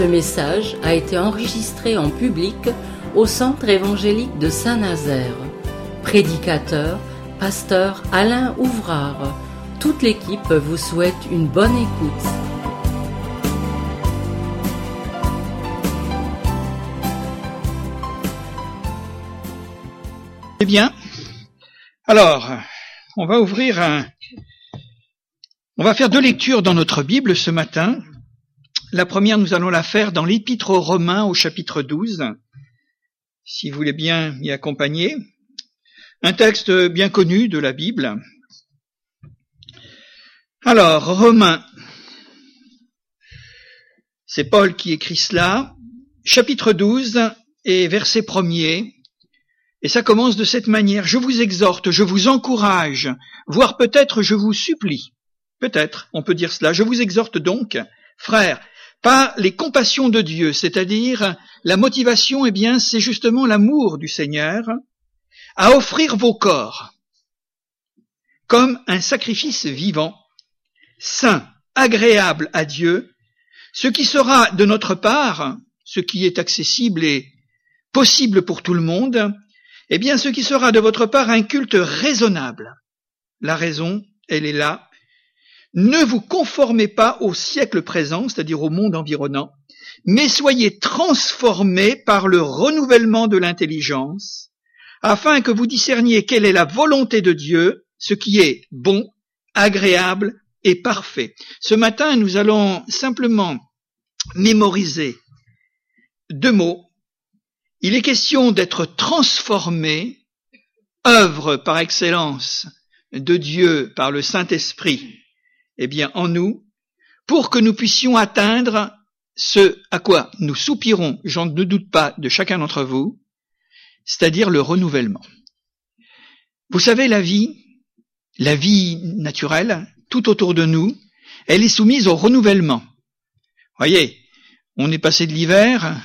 Ce message a été enregistré en public au Centre évangélique de Saint-Nazaire. Prédicateur, pasteur Alain Ouvrard. Toute l'équipe vous souhaite une bonne écoute. Eh bien, alors, on va ouvrir un... On va faire deux lectures dans notre Bible ce matin. La première, nous allons la faire dans l'Épître aux Romains au chapitre 12, si vous voulez bien m'y accompagner. Un texte bien connu de la Bible. Alors, Romains, c'est Paul qui écrit cela, chapitre 12 et verset 1er, et ça commence de cette manière. Je vous exhorte, je vous encourage, voire peut-être je vous supplie. Peut-être, on peut dire cela. Je vous exhorte donc, frères, par les compassions de Dieu, c'est-à-dire la motivation, eh bien, c'est justement l'amour du Seigneur, à offrir vos corps comme un sacrifice vivant, saint, agréable à Dieu, ce qui sera de notre part, ce qui est accessible et possible pour tout le monde, eh bien ce qui sera de votre part un culte raisonnable. La raison, elle est là. Ne vous conformez pas au siècle présent, c'est-à-dire au monde environnant, mais soyez transformés par le renouvellement de l'intelligence, afin que vous discerniez quelle est la volonté de Dieu, ce qui est bon, agréable et parfait. Ce matin, nous allons simplement mémoriser deux mots il est question d'être transformé, œuvre par excellence de Dieu par le Saint-Esprit, eh bien, en nous, pour que nous puissions atteindre ce à quoi nous soupirons, j'en ne doute pas, de chacun d'entre vous, c'est-à-dire le renouvellement. Vous savez, la vie, la vie naturelle, tout autour de nous, elle est soumise au renouvellement. Voyez, on est passé de l'hiver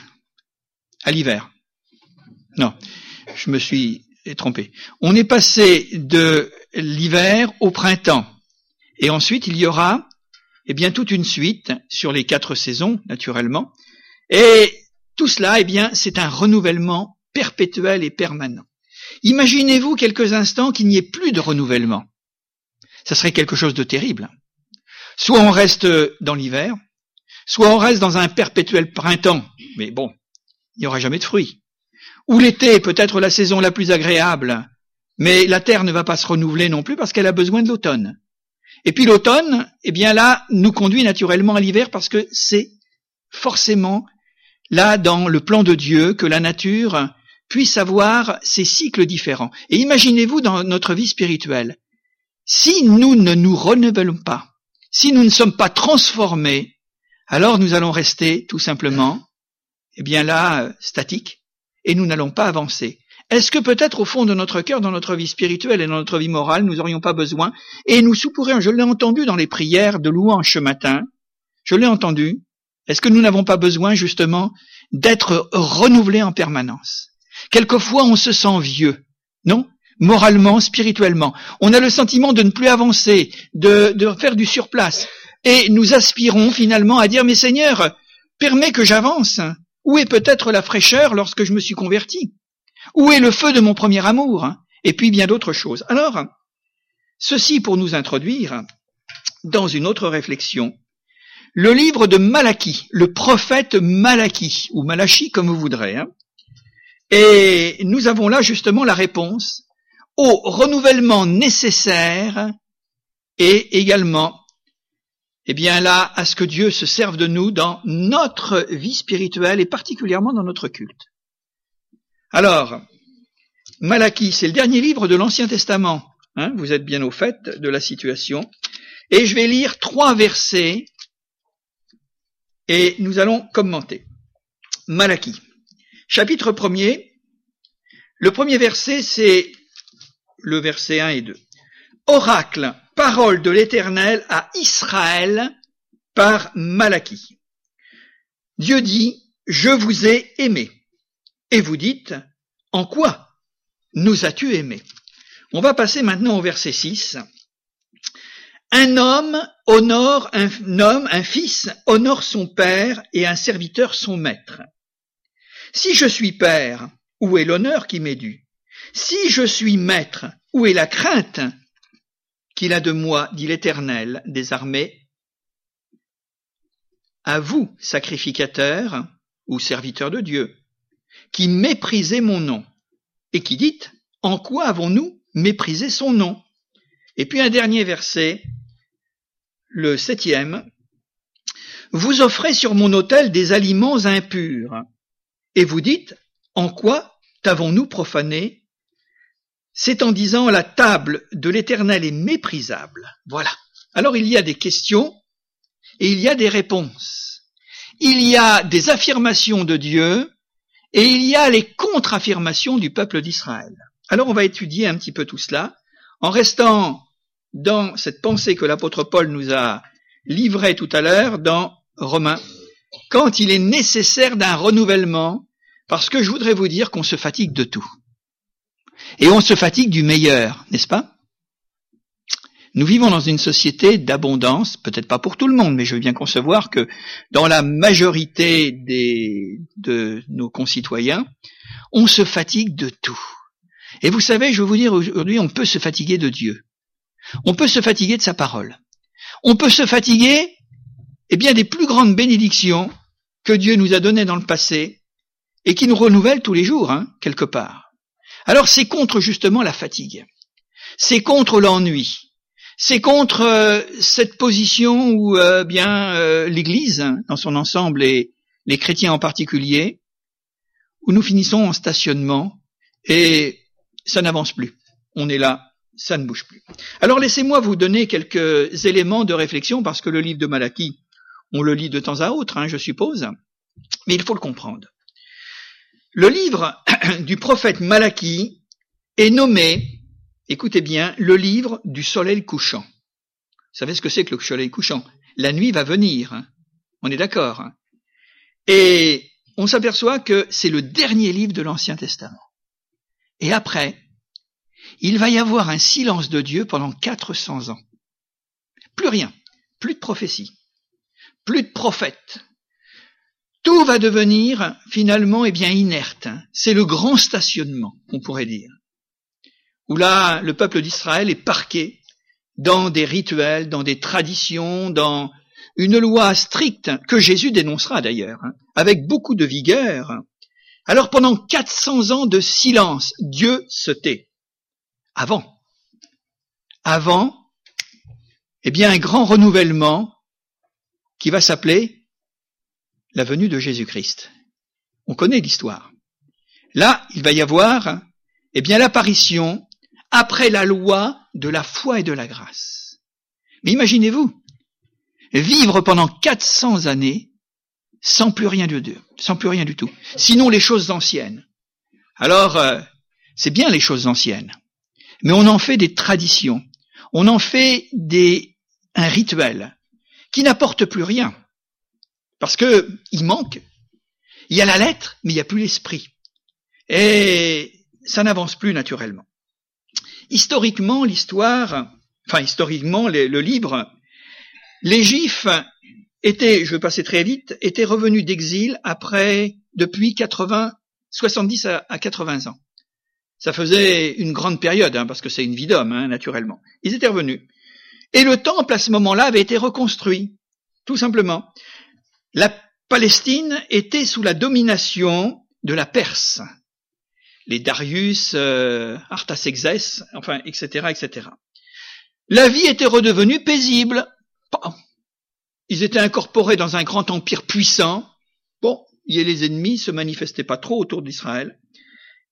à l'hiver. Non, je me suis trompé. On est passé de l'hiver au printemps. Et ensuite, il y aura eh bien toute une suite sur les quatre saisons, naturellement. Et tout cela, eh bien, c'est un renouvellement perpétuel et permanent. Imaginez-vous quelques instants qu'il n'y ait plus de renouvellement. Ça serait quelque chose de terrible. Soit on reste dans l'hiver, soit on reste dans un perpétuel printemps. Mais bon, il n'y aura jamais de fruits. Ou l'été peut-être la saison la plus agréable, mais la terre ne va pas se renouveler non plus parce qu'elle a besoin de l'automne. Et puis l'automne, eh bien là, nous conduit naturellement à l'hiver parce que c'est forcément là dans le plan de Dieu que la nature puisse avoir ces cycles différents. Et imaginez-vous dans notre vie spirituelle, si nous ne nous renouvelons pas, si nous ne sommes pas transformés, alors nous allons rester tout simplement, eh bien là, statiques, et nous n'allons pas avancer. Est-ce que peut-être au fond de notre cœur, dans notre vie spirituelle et dans notre vie morale, nous n'aurions pas besoin, et nous soupourions, je l'ai entendu dans les prières de louange ce matin, je l'ai entendu, est-ce que nous n'avons pas besoin justement d'être renouvelés en permanence? Quelquefois on se sent vieux, non? Moralement, spirituellement. On a le sentiment de ne plus avancer, de, de faire du surplace. Et nous aspirons finalement à dire, mais Seigneur, permets que j'avance, où est peut-être la fraîcheur lorsque je me suis converti? Où est le feu de mon premier amour Et puis bien d'autres choses. Alors, ceci pour nous introduire dans une autre réflexion. Le livre de Malachie, le prophète Malachie, ou Malachi comme vous voudrez. Hein. Et nous avons là justement la réponse au renouvellement nécessaire et également eh bien là, à ce que Dieu se serve de nous dans notre vie spirituelle et particulièrement dans notre culte. Alors, Malachie, c'est le dernier livre de l'Ancien Testament. Hein, vous êtes bien au fait de la situation. Et je vais lire trois versets et nous allons commenter. Malachie. Chapitre premier. Le premier verset, c'est le verset 1 et 2. Oracle parole de l'Éternel à Israël par Malachie. Dieu dit, je vous ai aimé. Et vous dites, en quoi nous as-tu aimé On va passer maintenant au verset 6. Un homme honore un homme, un fils honore son père et un serviteur son maître. Si je suis père, où est l'honneur qui m'est dû? Si je suis maître, où est la crainte qu'il a de moi, dit l'Éternel des armées? À vous, sacrificateurs ou serviteurs de Dieu, qui méprisez mon nom, et qui dites En quoi avons-nous méprisé son nom? Et puis un dernier verset, le septième, Vous offrez sur mon autel des aliments impurs, et vous dites En quoi t'avons-nous profané? C'est en disant la table de l'Éternel est méprisable. Voilà. Alors il y a des questions et il y a des réponses. Il y a des affirmations de Dieu et il y a les contre-affirmations du peuple d'Israël. Alors on va étudier un petit peu tout cela en restant dans cette pensée que l'apôtre Paul nous a livrée tout à l'heure dans Romains, quand il est nécessaire d'un renouvellement, parce que je voudrais vous dire qu'on se fatigue de tout. Et on se fatigue du meilleur, n'est-ce pas? Nous vivons dans une société d'abondance, peut-être pas pour tout le monde, mais je veux bien concevoir que dans la majorité de nos concitoyens, on se fatigue de tout. Et vous savez, je veux vous dire aujourd'hui, on peut se fatiguer de Dieu. On peut se fatiguer de sa parole. On peut se fatiguer, eh bien, des plus grandes bénédictions que Dieu nous a données dans le passé et qui nous renouvellent tous les jours, hein, quelque part. Alors c'est contre justement la fatigue. C'est contre l'ennui. C'est contre euh, cette position où euh, bien euh, l'Église hein, dans son ensemble et les chrétiens en particulier, où nous finissons en stationnement et ça n'avance plus. On est là, ça ne bouge plus. Alors laissez-moi vous donner quelques éléments de réflexion parce que le livre de Malachie, on le lit de temps à autre, hein, je suppose, mais il faut le comprendre. Le livre du prophète Malachie est nommé écoutez bien, le livre du soleil couchant. Vous savez ce que c'est que le soleil couchant? La nuit va venir, hein. on est d'accord. Hein. Et on s'aperçoit que c'est le dernier livre de l'Ancien Testament. Et après, il va y avoir un silence de Dieu pendant 400 ans. Plus rien, plus de prophétie, plus de prophètes. Tout va devenir finalement eh bien inerte. Hein. C'est le grand stationnement, on pourrait dire où là, le peuple d'Israël est parqué dans des rituels, dans des traditions, dans une loi stricte que Jésus dénoncera d'ailleurs, hein, avec beaucoup de vigueur. Alors pendant 400 ans de silence, Dieu se tait. Avant, avant, eh bien un grand renouvellement qui va s'appeler la venue de Jésus-Christ. On connaît l'histoire. Là, il va y avoir, eh bien, l'apparition après la loi de la foi et de la grâce. Mais imaginez-vous, vivre pendant 400 années sans plus rien de Dieu, sans plus rien du tout, sinon les choses anciennes. Alors, euh, c'est bien les choses anciennes, mais on en fait des traditions, on en fait des un rituel qui n'apporte plus rien, parce que il manque. Il y a la lettre, mais il n'y a plus l'esprit, et ça n'avance plus naturellement. Historiquement, l'histoire, enfin historiquement, le livre, les Juifs étaient, je vais passer très vite, étaient revenus d'exil après, depuis 80, 70 à, 80 ans. Ça faisait une grande période, hein, parce que c'est une vie d'homme, hein, naturellement. Ils étaient revenus. Et le temple, à ce moment-là, avait été reconstruit, tout simplement. La Palestine était sous la domination de la Perse les Darius, euh, enfin, etc., etc. La vie était redevenue paisible. Ils étaient incorporés dans un grand empire puissant. Bon, y les ennemis se manifestaient pas trop autour d'Israël.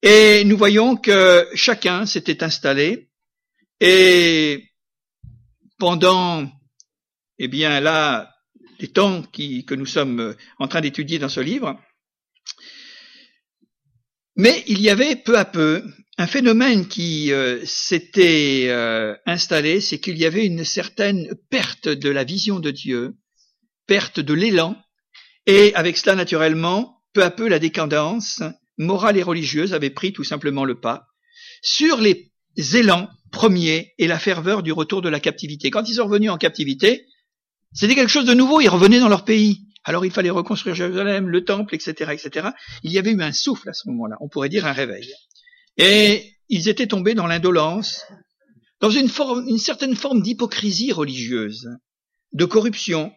Et nous voyons que chacun s'était installé. Et pendant, eh bien là, les temps que nous sommes en train d'étudier dans ce livre, mais il y avait peu à peu un phénomène qui euh, s'était euh, installé, c'est qu'il y avait une certaine perte de la vision de Dieu, perte de l'élan, et avec cela naturellement, peu à peu la décadence morale et religieuse avait pris tout simplement le pas sur les élans premiers et la ferveur du retour de la captivité. Quand ils sont revenus en captivité, c'était quelque chose de nouveau, ils revenaient dans leur pays. Alors il fallait reconstruire Jérusalem, le temple, etc., etc. Il y avait eu un souffle à ce moment-là, on pourrait dire un réveil. Et ils étaient tombés dans l'indolence, dans une, certaine forme d'hypocrisie religieuse, de corruption.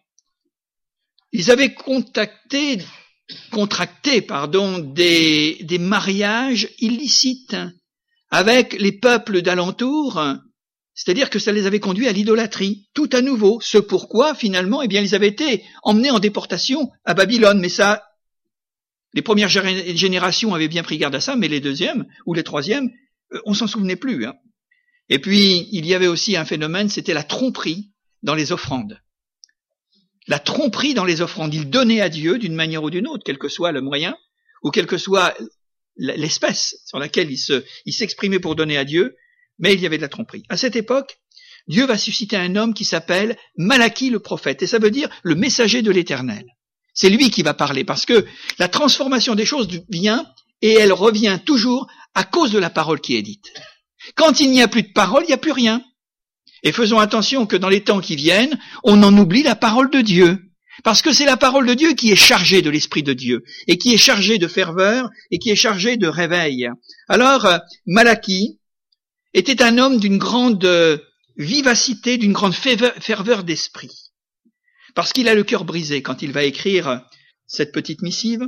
Ils avaient contracté des mariages illicites avec les peuples d'alentour, c'est-à-dire que ça les avait conduits à l'idolâtrie, tout à nouveau. Ce pourquoi, finalement, eh bien, ils avaient été emmenés en déportation à Babylone. Mais ça, les premières générations avaient bien pris garde à ça, mais les deuxièmes ou les troisièmes, euh, on s'en souvenait plus. Hein. Et puis, il y avait aussi un phénomène, c'était la tromperie dans les offrandes. La tromperie dans les offrandes. Ils donnaient à Dieu d'une manière ou d'une autre, quel que soit le moyen, ou quelle que soit l'espèce sur laquelle il s'exprimait pour donner à Dieu, mais il y avait de la tromperie. À cette époque, Dieu va susciter un homme qui s'appelle Malachie le prophète, et ça veut dire le messager de l'éternel. C'est lui qui va parler, parce que la transformation des choses vient, et elle revient toujours à cause de la parole qui est dite. Quand il n'y a plus de parole, il n'y a plus rien. Et faisons attention que dans les temps qui viennent, on en oublie la parole de Dieu. Parce que c'est la parole de Dieu qui est chargée de l'Esprit de Dieu, et qui est chargée de ferveur, et qui est chargée de réveil. Alors, euh, Malachie était un homme d'une grande euh, vivacité, d'une grande ferveur d'esprit. Parce qu'il a le cœur brisé quand il va écrire cette petite missive.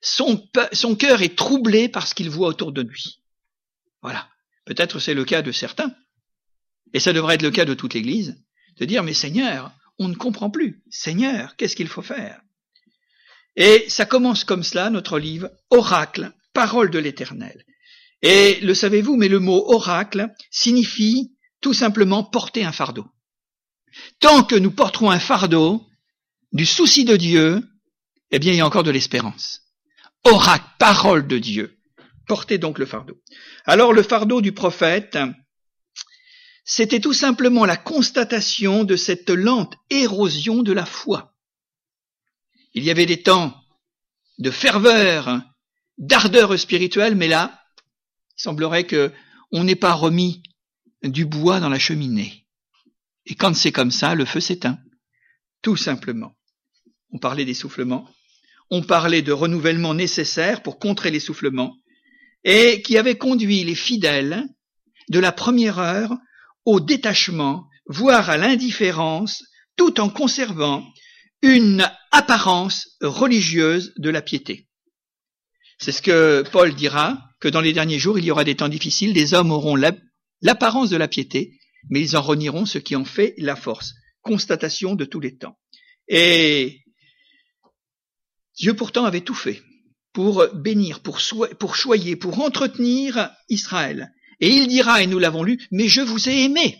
Son, son cœur est troublé par ce qu'il voit autour de lui. Voilà. Peut-être c'est le cas de certains. Et ça devrait être le cas de toute l'Église. De dire, mais Seigneur, on ne comprend plus. Seigneur, qu'est-ce qu'il faut faire? Et ça commence comme cela, notre livre, Oracle, parole de l'Éternel. Et le savez-vous, mais le mot oracle signifie tout simplement porter un fardeau. Tant que nous porterons un fardeau du souci de Dieu, eh bien il y a encore de l'espérance. Oracle, parole de Dieu. Portez donc le fardeau. Alors le fardeau du prophète, c'était tout simplement la constatation de cette lente érosion de la foi. Il y avait des temps de ferveur, d'ardeur spirituelle, mais là, il semblerait que on n'ait pas remis du bois dans la cheminée. Et quand c'est comme ça, le feu s'éteint. Tout simplement. On parlait d'essoufflement. On parlait de renouvellement nécessaire pour contrer l'essoufflement et qui avait conduit les fidèles de la première heure au détachement, voire à l'indifférence, tout en conservant une apparence religieuse de la piété. C'est ce que Paul dira, que dans les derniers jours, il y aura des temps difficiles, les hommes auront l'apparence de la piété, mais ils en renieront ce qui en fait la force. Constatation de tous les temps. Et Dieu pourtant avait tout fait pour bénir, pour, pour choyer, pour entretenir Israël. Et il dira, et nous l'avons lu, mais je vous ai aimé.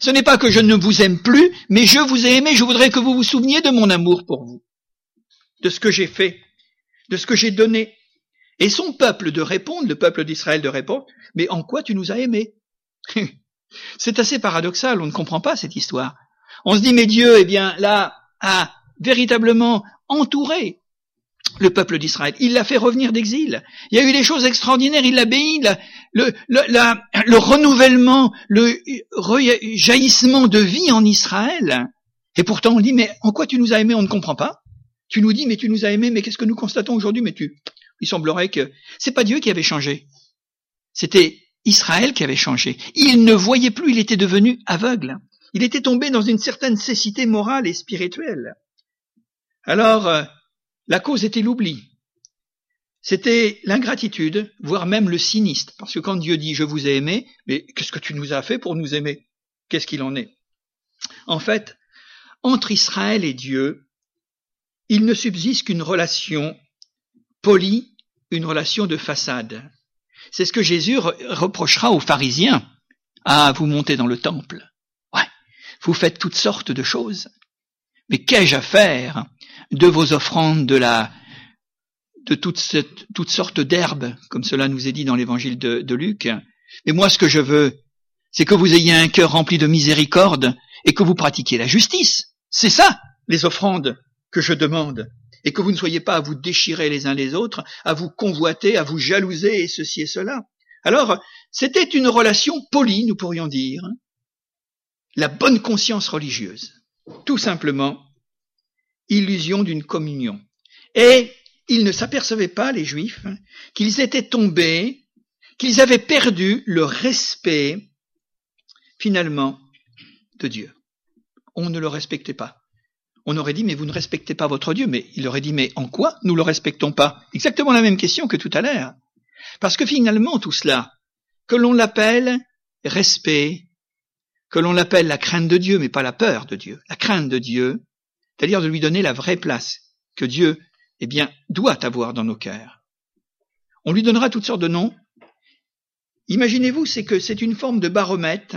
Ce n'est pas que je ne vous aime plus, mais je vous ai aimé, je voudrais que vous vous souveniez de mon amour pour vous, de ce que j'ai fait, de ce que j'ai donné. Et son peuple de répondre, le peuple d'Israël de répondre, mais en quoi tu nous as aimés C'est assez paradoxal, on ne comprend pas cette histoire. On se dit, mais Dieu, eh bien, là, a véritablement entouré le peuple d'Israël. Il l'a fait revenir d'exil. Il y a eu des choses extraordinaires. Il l'a béni. Le, le, renouvellement, le jaillissement de vie en Israël. Et pourtant, on dit, mais en quoi tu nous as aimés? On ne comprend pas. Tu nous dis, mais tu nous as aimés, mais qu'est-ce que nous constatons aujourd'hui? Mais tu, il semblerait que c'est pas Dieu qui avait changé. C'était Israël qui avait changé. Il ne voyait plus, il était devenu aveugle. Il était tombé dans une certaine cécité morale et spirituelle. Alors, euh, la cause était l'oubli. C'était l'ingratitude, voire même le sinistre. Parce que quand Dieu dit je vous ai aimé, mais qu'est-ce que tu nous as fait pour nous aimer? Qu'est-ce qu'il en est? En fait, entre Israël et Dieu, il ne subsiste qu'une relation une relation de façade. C'est ce que Jésus reprochera aux pharisiens. Ah, vous montez dans le temple. Ouais, vous faites toutes sortes de choses. Mais qu'ai-je à faire de vos offrandes de la de toutes, sortes d'herbes, comme cela nous est dit dans l'évangile de, de Luc? Mais moi, ce que je veux, c'est que vous ayez un cœur rempli de miséricorde et que vous pratiquiez la justice. C'est ça, les offrandes que je demande. Et que vous ne soyez pas à vous déchirer les uns les autres, à vous convoiter, à vous jalouser et ceci et cela. Alors, C'était une relation polie, nous pourrions dire, la bonne conscience religieuse. Tout simplement, illusion d'une communion. Et ils ne s'apercevaient pas, les Juifs, qu'ils étaient tombés, qu'ils avaient perdu le respect, finalement, de Dieu. On ne le respectait pas. On aurait dit, mais vous ne respectez pas votre Dieu. Mais il aurait dit, mais en quoi nous le respectons pas? Exactement la même question que tout à l'heure. Parce que finalement, tout cela, que l'on l'appelle respect, que l'on l'appelle la crainte de Dieu, mais pas la peur de Dieu, la crainte de Dieu, c'est-à-dire de lui donner la vraie place que Dieu, eh bien, doit avoir dans nos cœurs. On lui donnera toutes sortes de noms. Imaginez-vous, c'est que c'est une forme de baromètre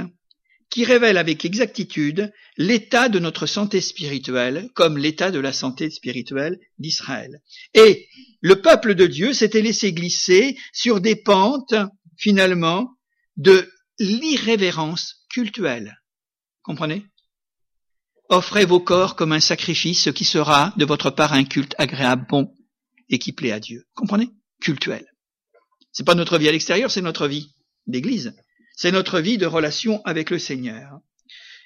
qui révèle avec exactitude l'état de notre santé spirituelle comme l'état de la santé spirituelle d'Israël. Et le peuple de Dieu s'était laissé glisser sur des pentes, finalement, de l'irrévérence cultuelle. Comprenez? Offrez vos corps comme un sacrifice, ce qui sera de votre part un culte agréable, bon et qui plaît à Dieu. Comprenez? Cultuel. C'est pas notre vie à l'extérieur, c'est notre vie d'église. C'est notre vie de relation avec le Seigneur.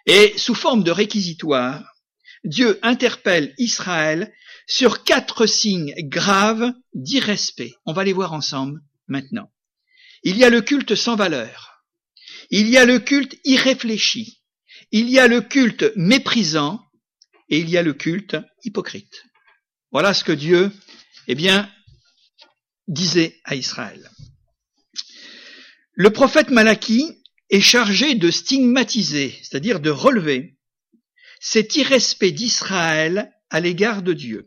Et sous forme de réquisitoire, Dieu interpelle Israël sur quatre signes graves d'irrespect. On va les voir ensemble maintenant. Il y a le culte sans valeur. Il y a le culte irréfléchi. Il y a le culte méprisant et il y a le culte hypocrite. Voilà ce que Dieu, eh bien, disait à Israël. Le prophète Malachie est chargé de stigmatiser, c'est-à-dire de relever cet irrespect d'Israël à l'égard de Dieu.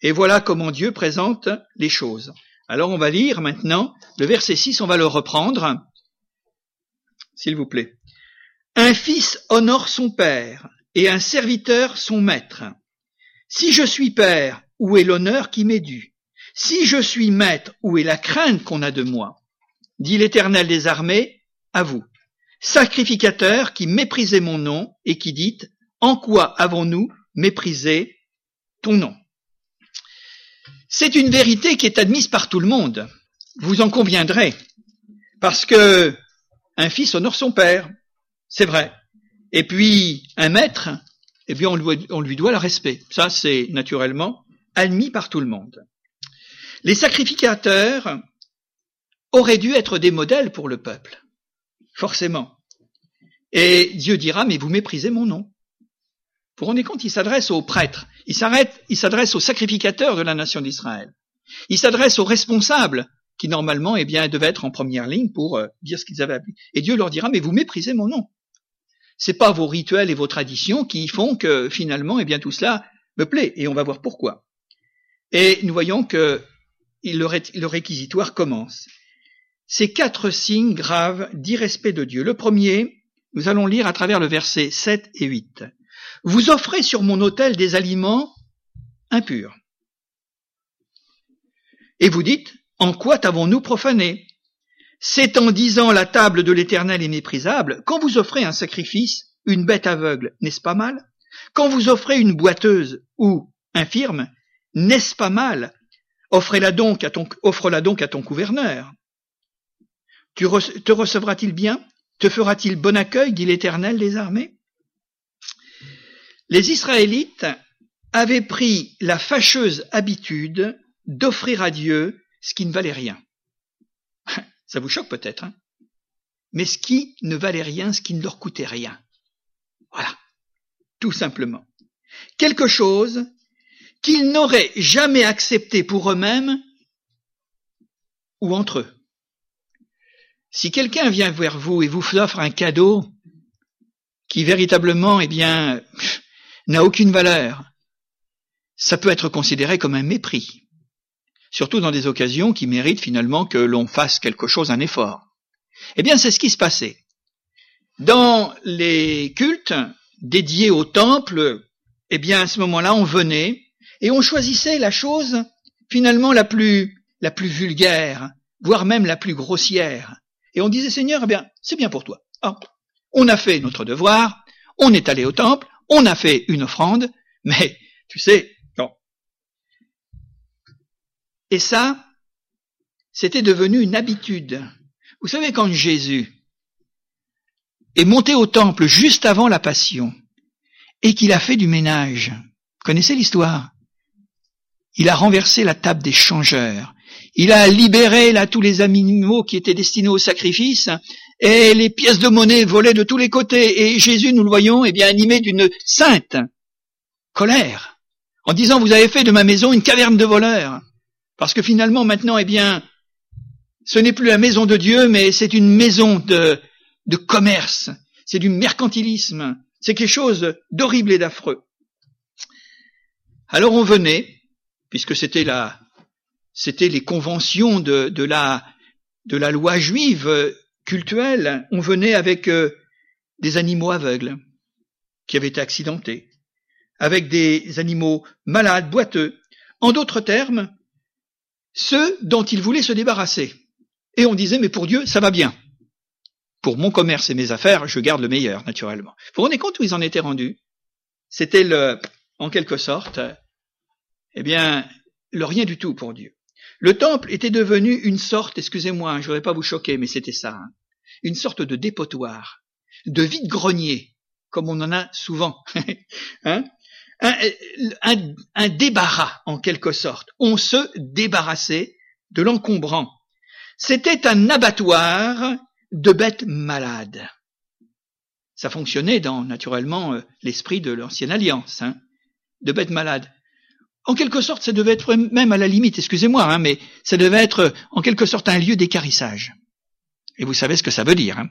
Et voilà comment Dieu présente les choses. Alors on va lire maintenant le verset 6, on va le reprendre, s'il vous plaît. Un fils honore son père et un serviteur son maître. Si je suis père, où est l'honneur qui m'est dû? Si je suis maître, où est la crainte qu'on a de moi? Dit l'Éternel des armées, à vous, sacrificateurs qui méprisez mon nom et qui dites, en quoi avons-nous méprisé ton nom? C'est une vérité qui est admise par tout le monde, vous en conviendrez, parce que un fils honore son père, c'est vrai. Et puis un maître, eh bien on lui, on lui doit le respect. Ça, c'est naturellement admis par tout le monde. Les sacrificateurs auraient dû être des modèles pour le peuple. Forcément. Et Dieu dira, mais vous méprisez mon nom. Vous vous rendez compte, il s'adresse aux prêtres, il s'adresse aux sacrificateurs de la nation d'Israël. Il s'adresse aux responsables qui normalement, eh bien, devaient être en première ligne pour euh, dire ce qu'ils avaient appris. Et Dieu leur dira, mais vous méprisez mon nom. C'est pas vos rituels et vos traditions qui font que finalement, eh bien, tout cela me plaît. Et on va voir pourquoi. Et nous voyons que le réquisitoire commence ces quatre signes graves d'irrespect de Dieu. Le premier, nous allons lire à travers le verset 7 et 8. Vous offrez sur mon autel des aliments impurs. Et vous dites, en quoi t'avons-nous profané? C'est en disant la table de l'Éternel est méprisable, quand vous offrez un sacrifice, une bête aveugle, n'est-ce pas mal? Quand vous offrez une boiteuse ou infirme, n'est-ce pas mal? Offrez-la donc à ton, offre-la donc à ton gouverneur te recevra-t-il bien? Te fera-t-il bon accueil? dit l'Éternel des armées Les Israélites avaient pris la fâcheuse habitude d'offrir à Dieu ce qui ne valait rien. Ça vous choque peut-être, hein? Mais ce qui ne valait rien, ce qui ne leur coûtait rien. Voilà, tout simplement. Quelque chose qu'ils n'auraient jamais accepté pour eux-mêmes ou entre eux. Si quelqu'un vient vers vous et vous offre un cadeau qui véritablement, eh bien, n'a aucune valeur, ça peut être considéré comme un mépris. Surtout dans des occasions qui méritent finalement que l'on fasse quelque chose, un effort. Eh bien, c'est ce qui se passait. Dans les cultes dédiés au temple, eh bien, à ce moment-là, on venait et on choisissait la chose finalement la plus, la plus vulgaire, voire même la plus grossière. Et on disait, Seigneur, eh bien, c'est bien pour toi. Ah, on a fait notre devoir, on est allé au temple, on a fait une offrande, mais tu sais, non. Et ça, c'était devenu une habitude. Vous savez, quand Jésus est monté au temple juste avant la passion et qu'il a fait du ménage, connaissez l'histoire? Il a renversé la table des changeurs. Il a libéré là tous les animaux qui étaient destinés au sacrifice et les pièces de monnaie volaient de tous les côtés. Et Jésus, nous le voyons, est bien animé d'une sainte colère en disant vous avez fait de ma maison une caverne de voleurs parce que finalement maintenant eh bien ce n'est plus la maison de Dieu mais c'est une maison de de commerce, c'est du mercantilisme, c'est quelque chose d'horrible et d'affreux. Alors on venait, puisque c'était la, c'était les conventions de, la, loi juive cultuelle, on venait avec euh, des animaux aveugles qui avaient été accidentés, avec des animaux malades, boiteux, en d'autres termes, ceux dont ils voulaient se débarrasser. Et on disait, mais pour Dieu, ça va bien pour mon commerce et mes affaires, je garde le meilleur, naturellement. Vous vous rendez compte où ils en étaient rendus? C'était le, en quelque sorte, eh bien, le rien du tout pour Dieu. Le temple était devenu une sorte, excusez-moi, je ne voudrais pas vous choquer, mais c'était ça, hein, une sorte de dépotoir, de vide-grenier, comme on en a souvent, hein un, un débarras en quelque sorte. On se débarrassait de l'encombrant. C'était un abattoir de bêtes malades. Ça fonctionnait dans, naturellement, euh, l'esprit de l'ancienne alliance, hein, de bêtes malades. En quelque sorte, ça devait être même à la limite, excusez-moi, hein, mais ça devait être euh, en quelque sorte un lieu d'écarissage. Et vous savez ce que ça veut dire. Hein.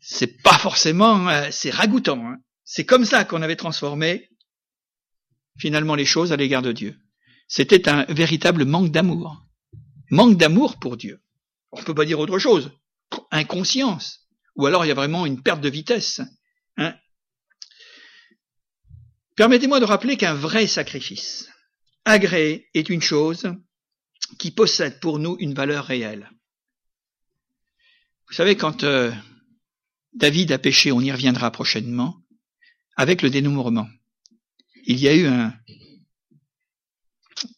C'est pas forcément, euh, c'est ragoûtant. Hein. C'est comme ça qu'on avait transformé finalement les choses à l'égard de Dieu. C'était un véritable manque d'amour. Manque d'amour pour Dieu. On ne peut pas dire autre chose. Inconscience. Ou alors il y a vraiment une perte de vitesse. Hein. Permettez-moi de rappeler qu'un vrai sacrifice agréé est une chose qui possède pour nous une valeur réelle. Vous savez, quand euh, David a péché, on y reviendra prochainement, avec le dénombrement, il y a eu un,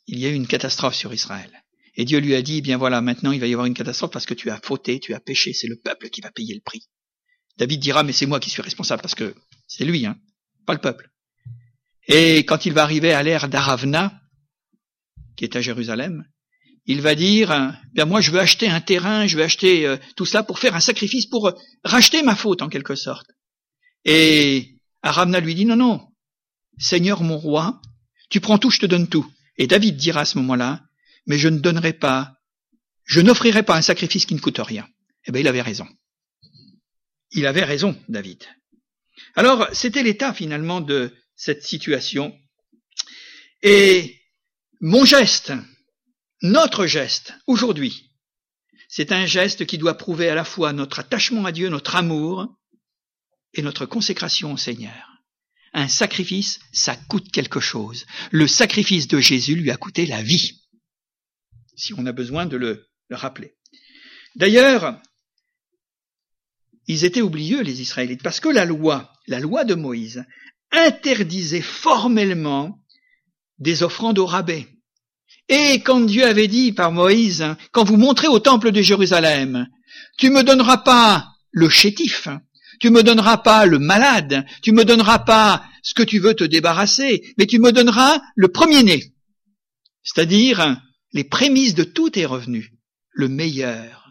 il y a eu une catastrophe sur Israël. Et Dieu lui a dit, eh bien voilà, maintenant il va y avoir une catastrophe parce que tu as fauté, tu as péché, c'est le peuple qui va payer le prix. David dira, mais c'est moi qui suis responsable parce que c'est lui, hein, pas le peuple. Et quand il va arriver à l'ère d'Aravna, qui est à Jérusalem, il va dire, bien moi je veux acheter un terrain, je veux acheter euh, tout cela pour faire un sacrifice, pour euh, racheter ma faute en quelque sorte. Et Aravna lui dit, non, non, Seigneur mon roi, tu prends tout, je te donne tout. Et David dira à ce moment-là, mais je ne donnerai pas, je n'offrirai pas un sacrifice qui ne coûte rien. Eh bien, il avait raison. Il avait raison, David. Alors, c'était l'état finalement de cette situation. Et mon geste, notre geste, aujourd'hui, c'est un geste qui doit prouver à la fois notre attachement à Dieu, notre amour et notre consécration au Seigneur. Un sacrifice, ça coûte quelque chose. Le sacrifice de Jésus lui a coûté la vie si on a besoin de le, rappeler. D'ailleurs, ils étaient oublieux, les Israélites, parce que la loi, la loi de Moïse, interdisait formellement des offrandes au rabais. Et quand Dieu avait dit par Moïse, quand vous montrez au temple de Jérusalem, tu me donneras pas le chétif, tu me donneras pas le malade, tu me donneras pas ce que tu veux te débarrasser, mais tu me donneras le premier-né. C'est-à-dire les prémices de tout est revenu, le meilleur.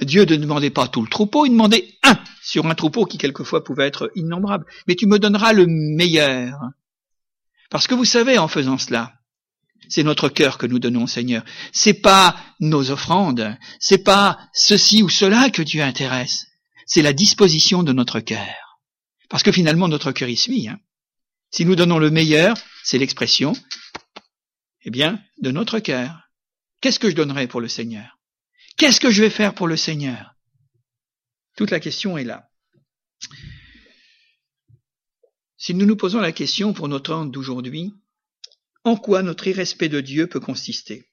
Dieu ne demandait pas tout le troupeau, il demandait un sur un troupeau qui quelquefois pouvait être innombrable. Mais tu me donneras le meilleur. Parce que vous savez, en faisant cela, c'est notre cœur que nous donnons au Seigneur. C'est pas nos offrandes, c'est pas ceci ou cela que Dieu intéresse. C'est la disposition de notre cœur. Parce que finalement, notre cœur y suit. Hein. Si nous donnons le meilleur, c'est l'expression eh bien, de notre cœur. Qu'est-ce que je donnerai pour le Seigneur? Qu'est-ce que je vais faire pour le Seigneur? Toute la question est là. Si nous nous posons la question pour notre temps d'aujourd'hui, en quoi notre irrespect de Dieu peut consister?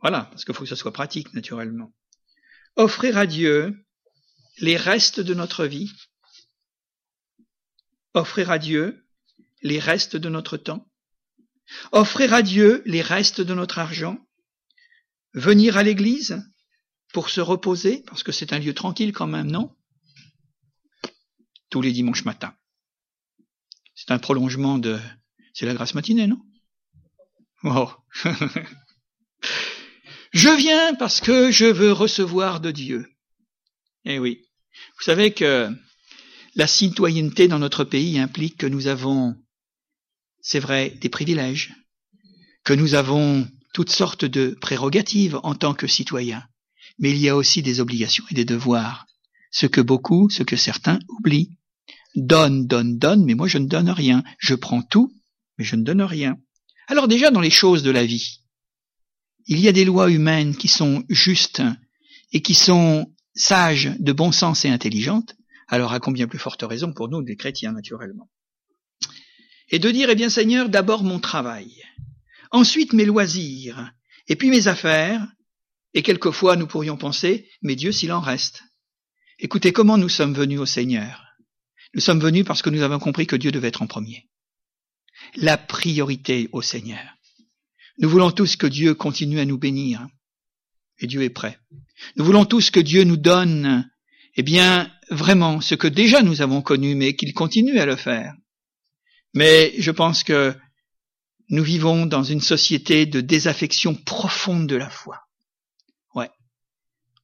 Voilà, parce qu'il faut que ce soit pratique, naturellement. Offrir à Dieu les restes de notre vie, offrir à Dieu les restes de notre temps, offrir à Dieu les restes de notre argent, venir à l'église, pour se reposer, parce que c'est un lieu tranquille quand même, non? Tous les dimanches matins. C'est un prolongement de... C'est la grâce matinée, non? Oh. je viens parce que je veux recevoir de Dieu. Eh oui. Vous savez que la citoyenneté dans notre pays implique que nous avons, c'est vrai, des privilèges, que nous avons toutes sortes de prérogatives en tant que citoyens, mais il y a aussi des obligations et des devoirs, ce que beaucoup, ce que certains oublient. Donne, donne, donne, mais moi je ne donne rien. Je prends tout, mais je ne donne rien. Alors déjà dans les choses de la vie, il y a des lois humaines qui sont justes et qui sont sages, de bon sens et intelligentes, alors à combien plus forte raison pour nous, des chrétiens, naturellement? Et de dire, eh bien Seigneur, d'abord mon travail, ensuite mes loisirs, et puis mes affaires, et quelquefois nous pourrions penser, mais Dieu s'il en reste. Écoutez comment nous sommes venus au Seigneur? Nous sommes venus parce que nous avons compris que Dieu devait être en premier. La priorité au Seigneur. Nous voulons tous que Dieu continue à nous bénir. Et Dieu est prêt. Nous voulons tous que Dieu nous donne, eh bien, vraiment ce que déjà nous avons connu, mais qu'il continue à le faire. Mais je pense que nous vivons dans une société de désaffection profonde de la foi. Ouais.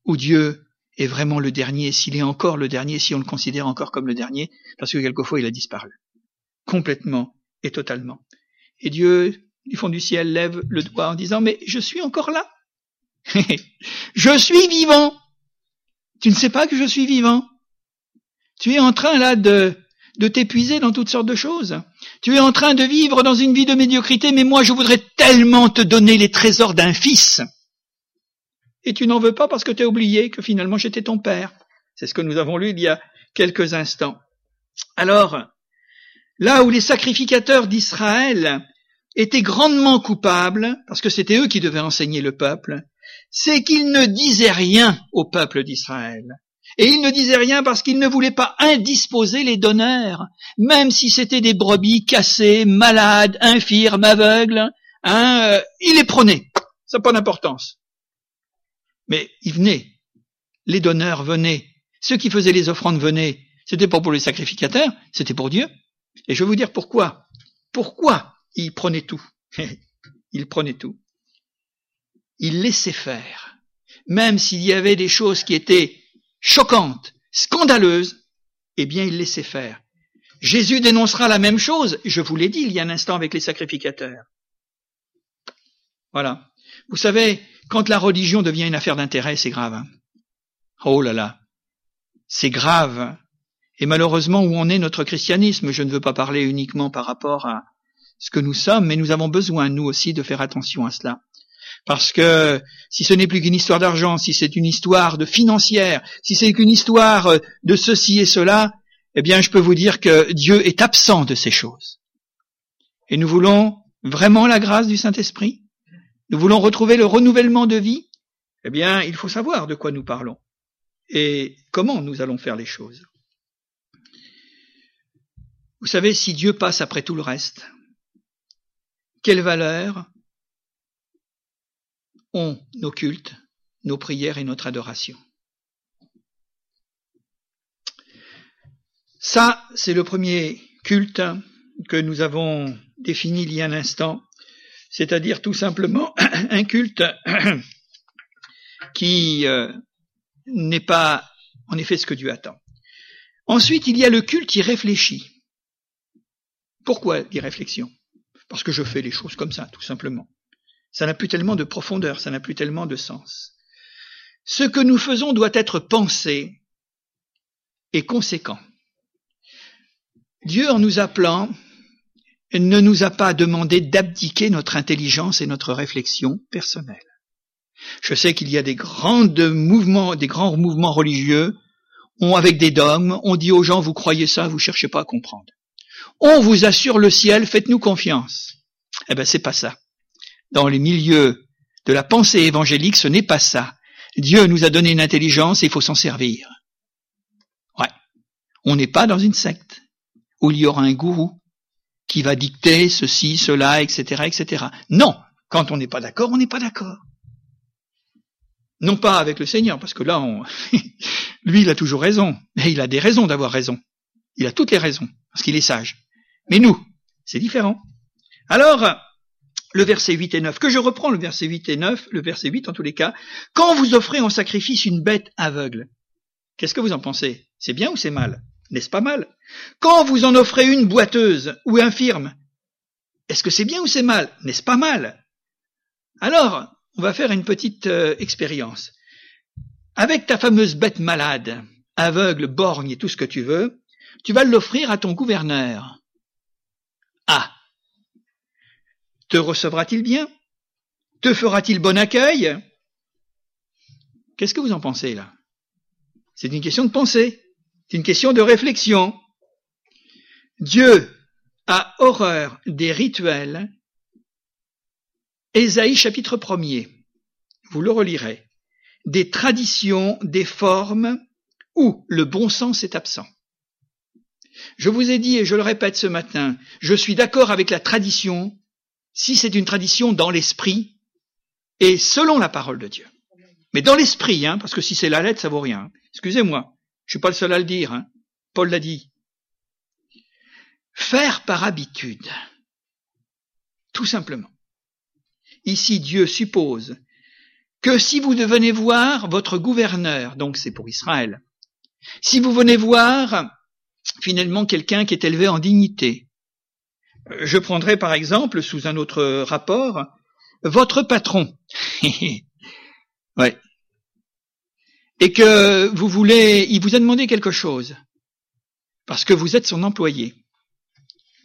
Où Dieu est vraiment le dernier, s'il est encore le dernier, si on le considère encore comme le dernier, parce que quelquefois il a disparu. Complètement et totalement. Et Dieu, du fond du ciel, lève le doigt en disant, mais je suis encore là. je suis vivant. Tu ne sais pas que je suis vivant. Tu es en train là de, de t'épuiser dans toutes sortes de choses. Tu es en train de vivre dans une vie de médiocrité, mais moi je voudrais tellement te donner les trésors d'un fils. Et tu n'en veux pas parce que tu as oublié que finalement j'étais ton père. C'est ce que nous avons lu il y a quelques instants. Alors, là où les sacrificateurs d'Israël étaient grandement coupables, parce que c'était eux qui devaient enseigner le peuple, c'est qu'ils ne disaient rien au peuple d'Israël. Et ils ne disaient rien parce qu'ils ne voulaient pas indisposer les donneurs, même si c'était des brebis cassées, malades, infirmes, aveugles, hein, euh, ils les prenaient. Ça n'a pas d'importance. Mais ils venaient. Les donneurs venaient. Ceux qui faisaient les offrandes venaient. C'était pas pour les sacrificateurs, c'était pour Dieu. Et je vais vous dire pourquoi. Pourquoi ils prenaient tout. ils prenaient tout. Ils laissaient faire. Même s'il y avait des choses qui étaient choquante, scandaleuse, eh bien il laissait faire. Jésus dénoncera la même chose, je vous l'ai dit il y a un instant avec les sacrificateurs. Voilà. Vous savez, quand la religion devient une affaire d'intérêt, c'est grave. Hein. oh là là, c'est grave. Et malheureusement, où en est notre christianisme? Je ne veux pas parler uniquement par rapport à ce que nous sommes, mais nous avons besoin, nous aussi, de faire attention à cela. Parce que si ce n'est plus qu'une histoire d'argent, si c'est une histoire de financière, si c'est qu'une histoire euh, de ceci et cela, eh bien je peux vous dire que Dieu est absent de ces choses. Et nous voulons vraiment la grâce du Saint-Esprit Nous voulons retrouver le renouvellement de vie Eh bien, il faut savoir de quoi nous parlons et comment nous allons faire les choses. Vous savez, si Dieu passe après tout le reste, quelle valeur nos cultes, nos prières et notre adoration. Ça, c'est le premier culte que nous avons défini il y a un instant, c'est-à-dire tout simplement un culte qui euh, n'est pas en effet ce que Dieu attend. Ensuite, il y a le culte qui réfléchit. Pourquoi des réflexions Parce que je fais les choses comme ça, tout simplement. Ça n'a plus tellement de profondeur, ça n'a plus tellement de sens. Ce que nous faisons doit être pensé et conséquent. Dieu, en nous appelant, ne nous a pas demandé d'abdiquer notre intelligence et notre réflexion personnelle. Je sais qu'il y a des grands mouvements, des grands mouvements religieux, on, avec des dogmes, on dit aux gens, vous croyez ça, vous cherchez pas à comprendre. On vous assure le ciel, faites-nous confiance. Eh ben, c'est pas ça dans les milieux de la pensée évangélique, ce n'est pas ça. Dieu nous a donné une intelligence il faut s'en servir. Ouais. On n'est pas dans une secte où il y aura un gourou qui va dicter ceci, cela, etc., etc. Non. Quand on n'est pas d'accord, on n'est pas d'accord. Non pas avec le Seigneur, parce que là, on... lui, il a toujours raison. Mais il a des raisons d'avoir raison. Il a toutes les raisons, parce qu'il est sage. Mais nous, c'est différent. Alors, le verset 8 et 9, que je reprends le verset 8 et 9, le verset 8 en tous les cas, quand vous offrez en sacrifice une bête aveugle, qu'est-ce que vous en pensez? C'est bien ou c'est mal? N'est-ce pas mal? Quand vous en offrez une boiteuse ou infirme, est-ce que c'est bien ou c'est mal? N'est-ce pas mal? Alors, on va faire une petite euh, expérience. Avec ta fameuse bête malade, aveugle, borgne et tout ce que tu veux, tu vas l'offrir à ton gouverneur. Ah. Te recevra-t-il bien? Te fera-t-il bon accueil? Qu'est-ce que vous en pensez là? C'est une question de pensée, c'est une question de réflexion. Dieu a horreur des rituels. Ésaïe chapitre 1er, vous le relirez, des traditions, des formes où le bon sens est absent. Je vous ai dit, et je le répète ce matin, je suis d'accord avec la tradition si c'est une tradition dans l'esprit et selon la parole de Dieu. Mais dans l'esprit, hein, parce que si c'est la lettre, ça vaut rien. Excusez-moi, je suis pas le seul à le dire. Hein. Paul l'a dit. Faire par habitude. Tout simplement. Ici, Dieu suppose que si vous venez voir votre gouverneur, donc c'est pour Israël, si vous venez voir finalement quelqu'un qui est élevé en dignité. Je prendrai par exemple, sous un autre rapport, votre patron. ouais. Et que vous voulez, il vous a demandé quelque chose. Parce que vous êtes son employé.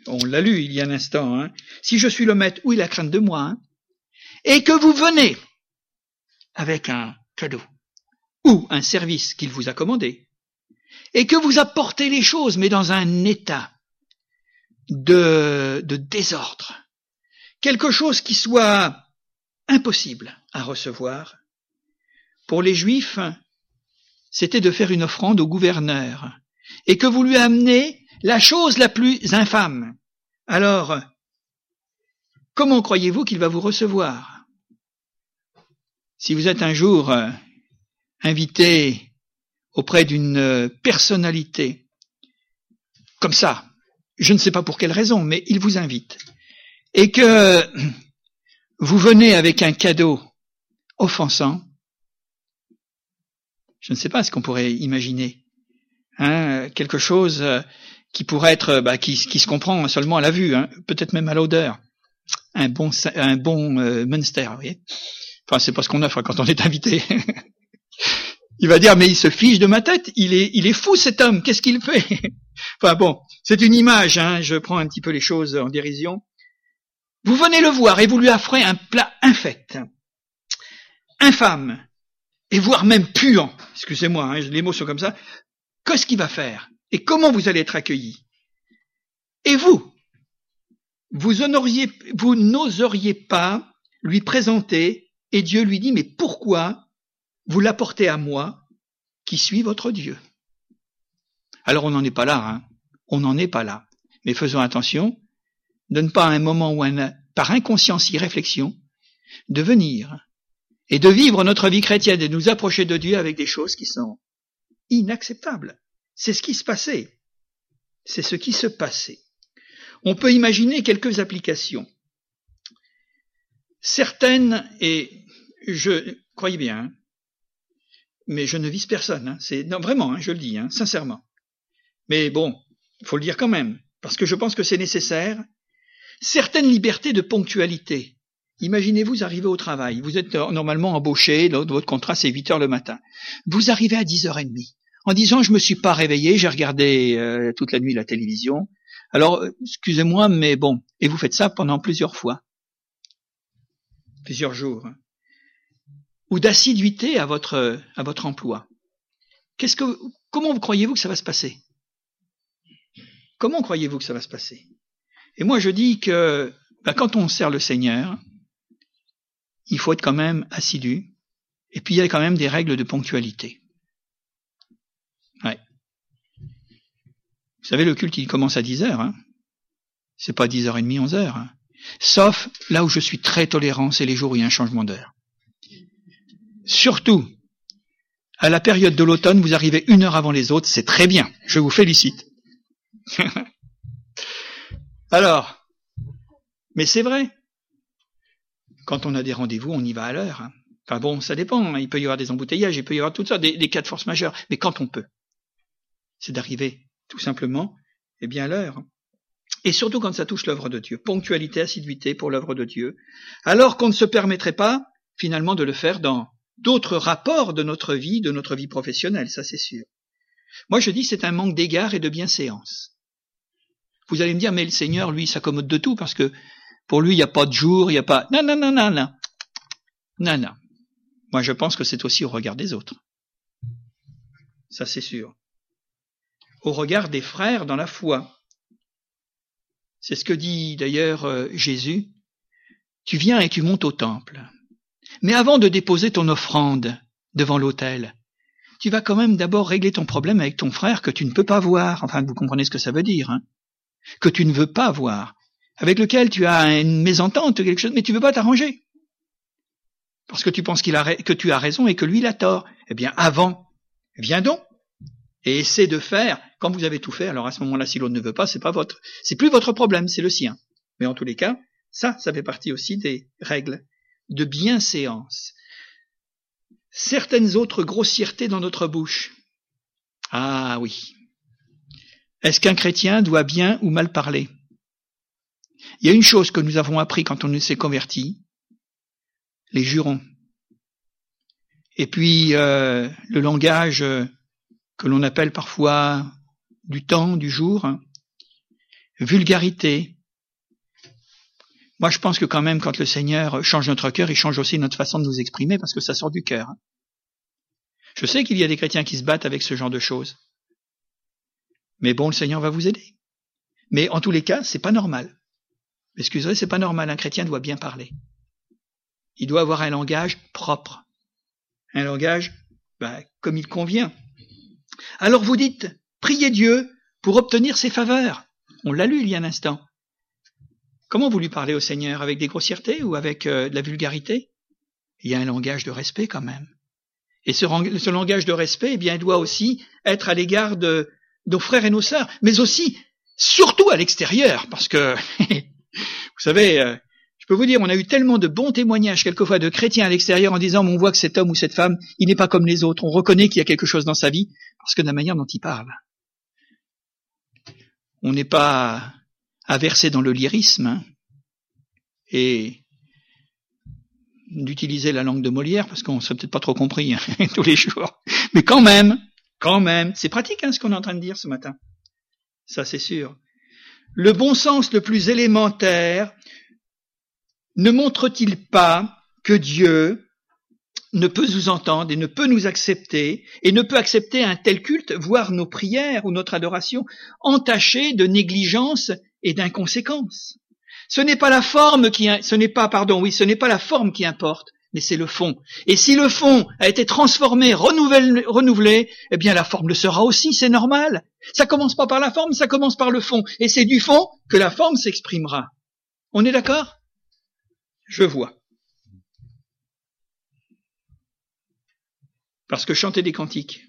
On l'a lu il y a un instant. Hein. Si je suis le maître, où il a crainte de moi. Hein? Et que vous venez avec un cadeau ou un service qu'il vous a commandé et que vous apportez les choses, mais dans un état de, désordre, quelque chose qui soit impossible à recevoir, pour les Juifs, c'était de faire une offrande au gouverneur, et que vous lui amenez la chose la plus infâme. Alors, comment croyez-vous qu'il va vous recevoir? Si vous êtes un jour euh, invité auprès d'une personnalité comme ça, je ne sais pas pour quelle raison, mais il vous invite, et que vous venez avec un cadeau offensant, je ne sais pas ce qu'on pourrait imaginer, hein, quelque chose euh, qui pourrait être, bah, qui, se comprend seulement à la vue, hein, peut-être même à l'odeur, un bon, un bon euh, Munster, vous voyez. Enfin, c'est pas ce qu'on offre quand on est invité. Il va dire, mais il se fiche de ma tête, il est, il est fou cet homme, qu'est-ce qu'il fait? Enfin bon, c'est une image, hein, je prends un petit peu les choses en dérision. Vous venez le voir et vous lui offrez un plat infect, infâme, et voire même puant, excusez-moi, hein, les mots sont comme ça, qu'est-ce qu'il va faire? Et comment vous allez être accueilli? Et vous? Vous honoriez, vous n'oseriez pas lui présenter, et Dieu lui dit, mais pourquoi vous l'apportez à moi, qui suis votre Dieu. Alors on n'en est pas là, hein. on n'en est pas là. Mais faisons attention de ne pas à un moment où, par inconscience irréflexion, de venir et de vivre notre vie chrétienne et de nous approcher de Dieu avec des choses qui sont inacceptables. C'est ce qui se passait. C'est ce qui se passait. On peut imaginer quelques applications. Certaines, et je croyez bien, hein, mais je ne vise personne. Hein. C'est vraiment, hein, je le dis, hein, sincèrement. Mais bon, faut le dire quand même, parce que je pense que c'est nécessaire. Certaines libertés de ponctualité. Imaginez-vous arriver au travail. Vous êtes euh, normalement embauché, votre contrat c'est 8 heures le matin. Vous arrivez à 10h30 en disant je me suis pas réveillé, j'ai regardé euh, toute la nuit la télévision. Alors, euh, excusez-moi, mais bon, et vous faites ça pendant plusieurs fois, plusieurs jours ou d'assiduité à votre, à votre emploi. Qu'est-ce que, comment croyez-vous que ça va se passer? Comment croyez-vous que ça va se passer? Et moi je dis que ben, quand on sert le Seigneur, il faut être quand même assidu, et puis il y a quand même des règles de ponctualité. Ouais. Vous savez, le culte, il commence à 10 heures. Hein c'est pas 10h30, 11 heures. Hein Sauf là où je suis très tolérant, c'est les jours où il y a un changement d'heure surtout à la période de l'automne, vous arrivez une heure avant les autres, c'est très bien. Je vous félicite. Alors, mais c'est vrai. Quand on a des rendez-vous, on y va à l'heure. Hein. Enfin bon, ça dépend. Hein. Il peut y avoir des embouteillages, il peut y avoir tout ça, des, cas de force majeure. Mais quand on peut, c'est d'arriver tout simplement, eh bien, à l'heure. Et surtout quand ça touche l'œuvre de Dieu. Ponctualité, assiduité pour l'œuvre de Dieu. Alors qu'on ne se permettrait pas, finalement, de le faire dans d'autres rapports de notre vie, de notre vie professionnelle, ça c'est sûr. Moi je dis c'est un manque d'égard et de bienséance. Vous allez me dire, mais le Seigneur, lui, s'accommode de tout parce que pour lui, il n'y a pas de jour, il n'y a pas... Non, non, non, non, non. Non, non. Moi, je pense que c'est aussi au regard des autres. Ça, c'est sûr. Au regard des frères dans la foi. C'est ce que dit d'ailleurs euh, Jésus. Tu viens et tu montes au temple. Mais avant de déposer ton offrande devant l'autel, tu vas quand même d'abord régler ton problème avec ton frère que tu ne peux pas voir. Enfin, vous comprenez ce que ça veut dire, hein Que tu ne veux pas voir. Avec lequel tu as une mésentente, quelque chose, mais tu ne veux pas t'arranger. Parce que tu penses qu'il a, que tu as raison et que lui, il a tort. Eh bien, avant, viens donc. Et essaie de faire, quand vous avez tout fait, alors à ce moment-là, si l'autre ne veut pas, c'est pas votre, c'est plus votre problème, c'est le sien. Mais en tous les cas, ça, ça fait partie aussi des règles de bienséance. Certaines autres grossièretés dans notre bouche. Ah oui. Est-ce qu'un chrétien doit bien ou mal parler? Il y a une chose que nous avons appris quand on s'est converti, les jurons. Et puis euh, le langage euh, que l'on appelle parfois du temps, du jour, vulgarité, moi, je pense que quand même, quand le Seigneur change notre cœur, il change aussi notre façon de nous exprimer parce que ça sort du cœur. Je sais qu'il y a des chrétiens qui se battent avec ce genre de choses. Mais bon, le Seigneur va vous aider. Mais en tous les cas, c'est pas normal. Excusez, c'est pas normal. Un chrétien doit bien parler. Il doit avoir un langage propre. Un langage, ben, comme il convient. Alors vous dites, priez Dieu pour obtenir ses faveurs. On l'a lu il y a un instant. Comment vous lui parlez au Seigneur? Avec des grossièretés ou avec euh, de la vulgarité? Il y a un langage de respect quand même. Et ce, langage de respect, eh bien, il doit aussi être à l'égard de nos frères et nos sœurs, mais aussi, surtout à l'extérieur, parce que, vous savez, euh, je peux vous dire, on a eu tellement de bons témoignages quelquefois de chrétiens à l'extérieur en disant, on voit que cet homme ou cette femme, il n'est pas comme les autres, on reconnaît qu'il y a quelque chose dans sa vie, parce que de la manière dont il parle. On n'est pas à verser dans le lyrisme et d'utiliser la langue de Molière parce qu'on ne serait peut-être pas trop compris hein, tous les jours. Mais quand même, quand même, c'est pratique hein, ce qu'on est en train de dire ce matin. Ça c'est sûr. Le bon sens le plus élémentaire ne montre-t-il pas que Dieu ne peut nous entendre et ne peut nous accepter et ne peut accepter un tel culte, voire nos prières ou notre adoration, entachées de négligence et d'inconséquence. Ce n'est pas la forme qui, ce n'est pas, pardon, oui, ce n'est pas la forme qui importe, mais c'est le fond. Et si le fond a été transformé, renouvelé, eh bien la forme le sera aussi, c'est normal. Ça commence pas par la forme, ça commence par le fond. Et c'est du fond que la forme s'exprimera. On est d'accord? Je vois. Parce que chanter des cantiques,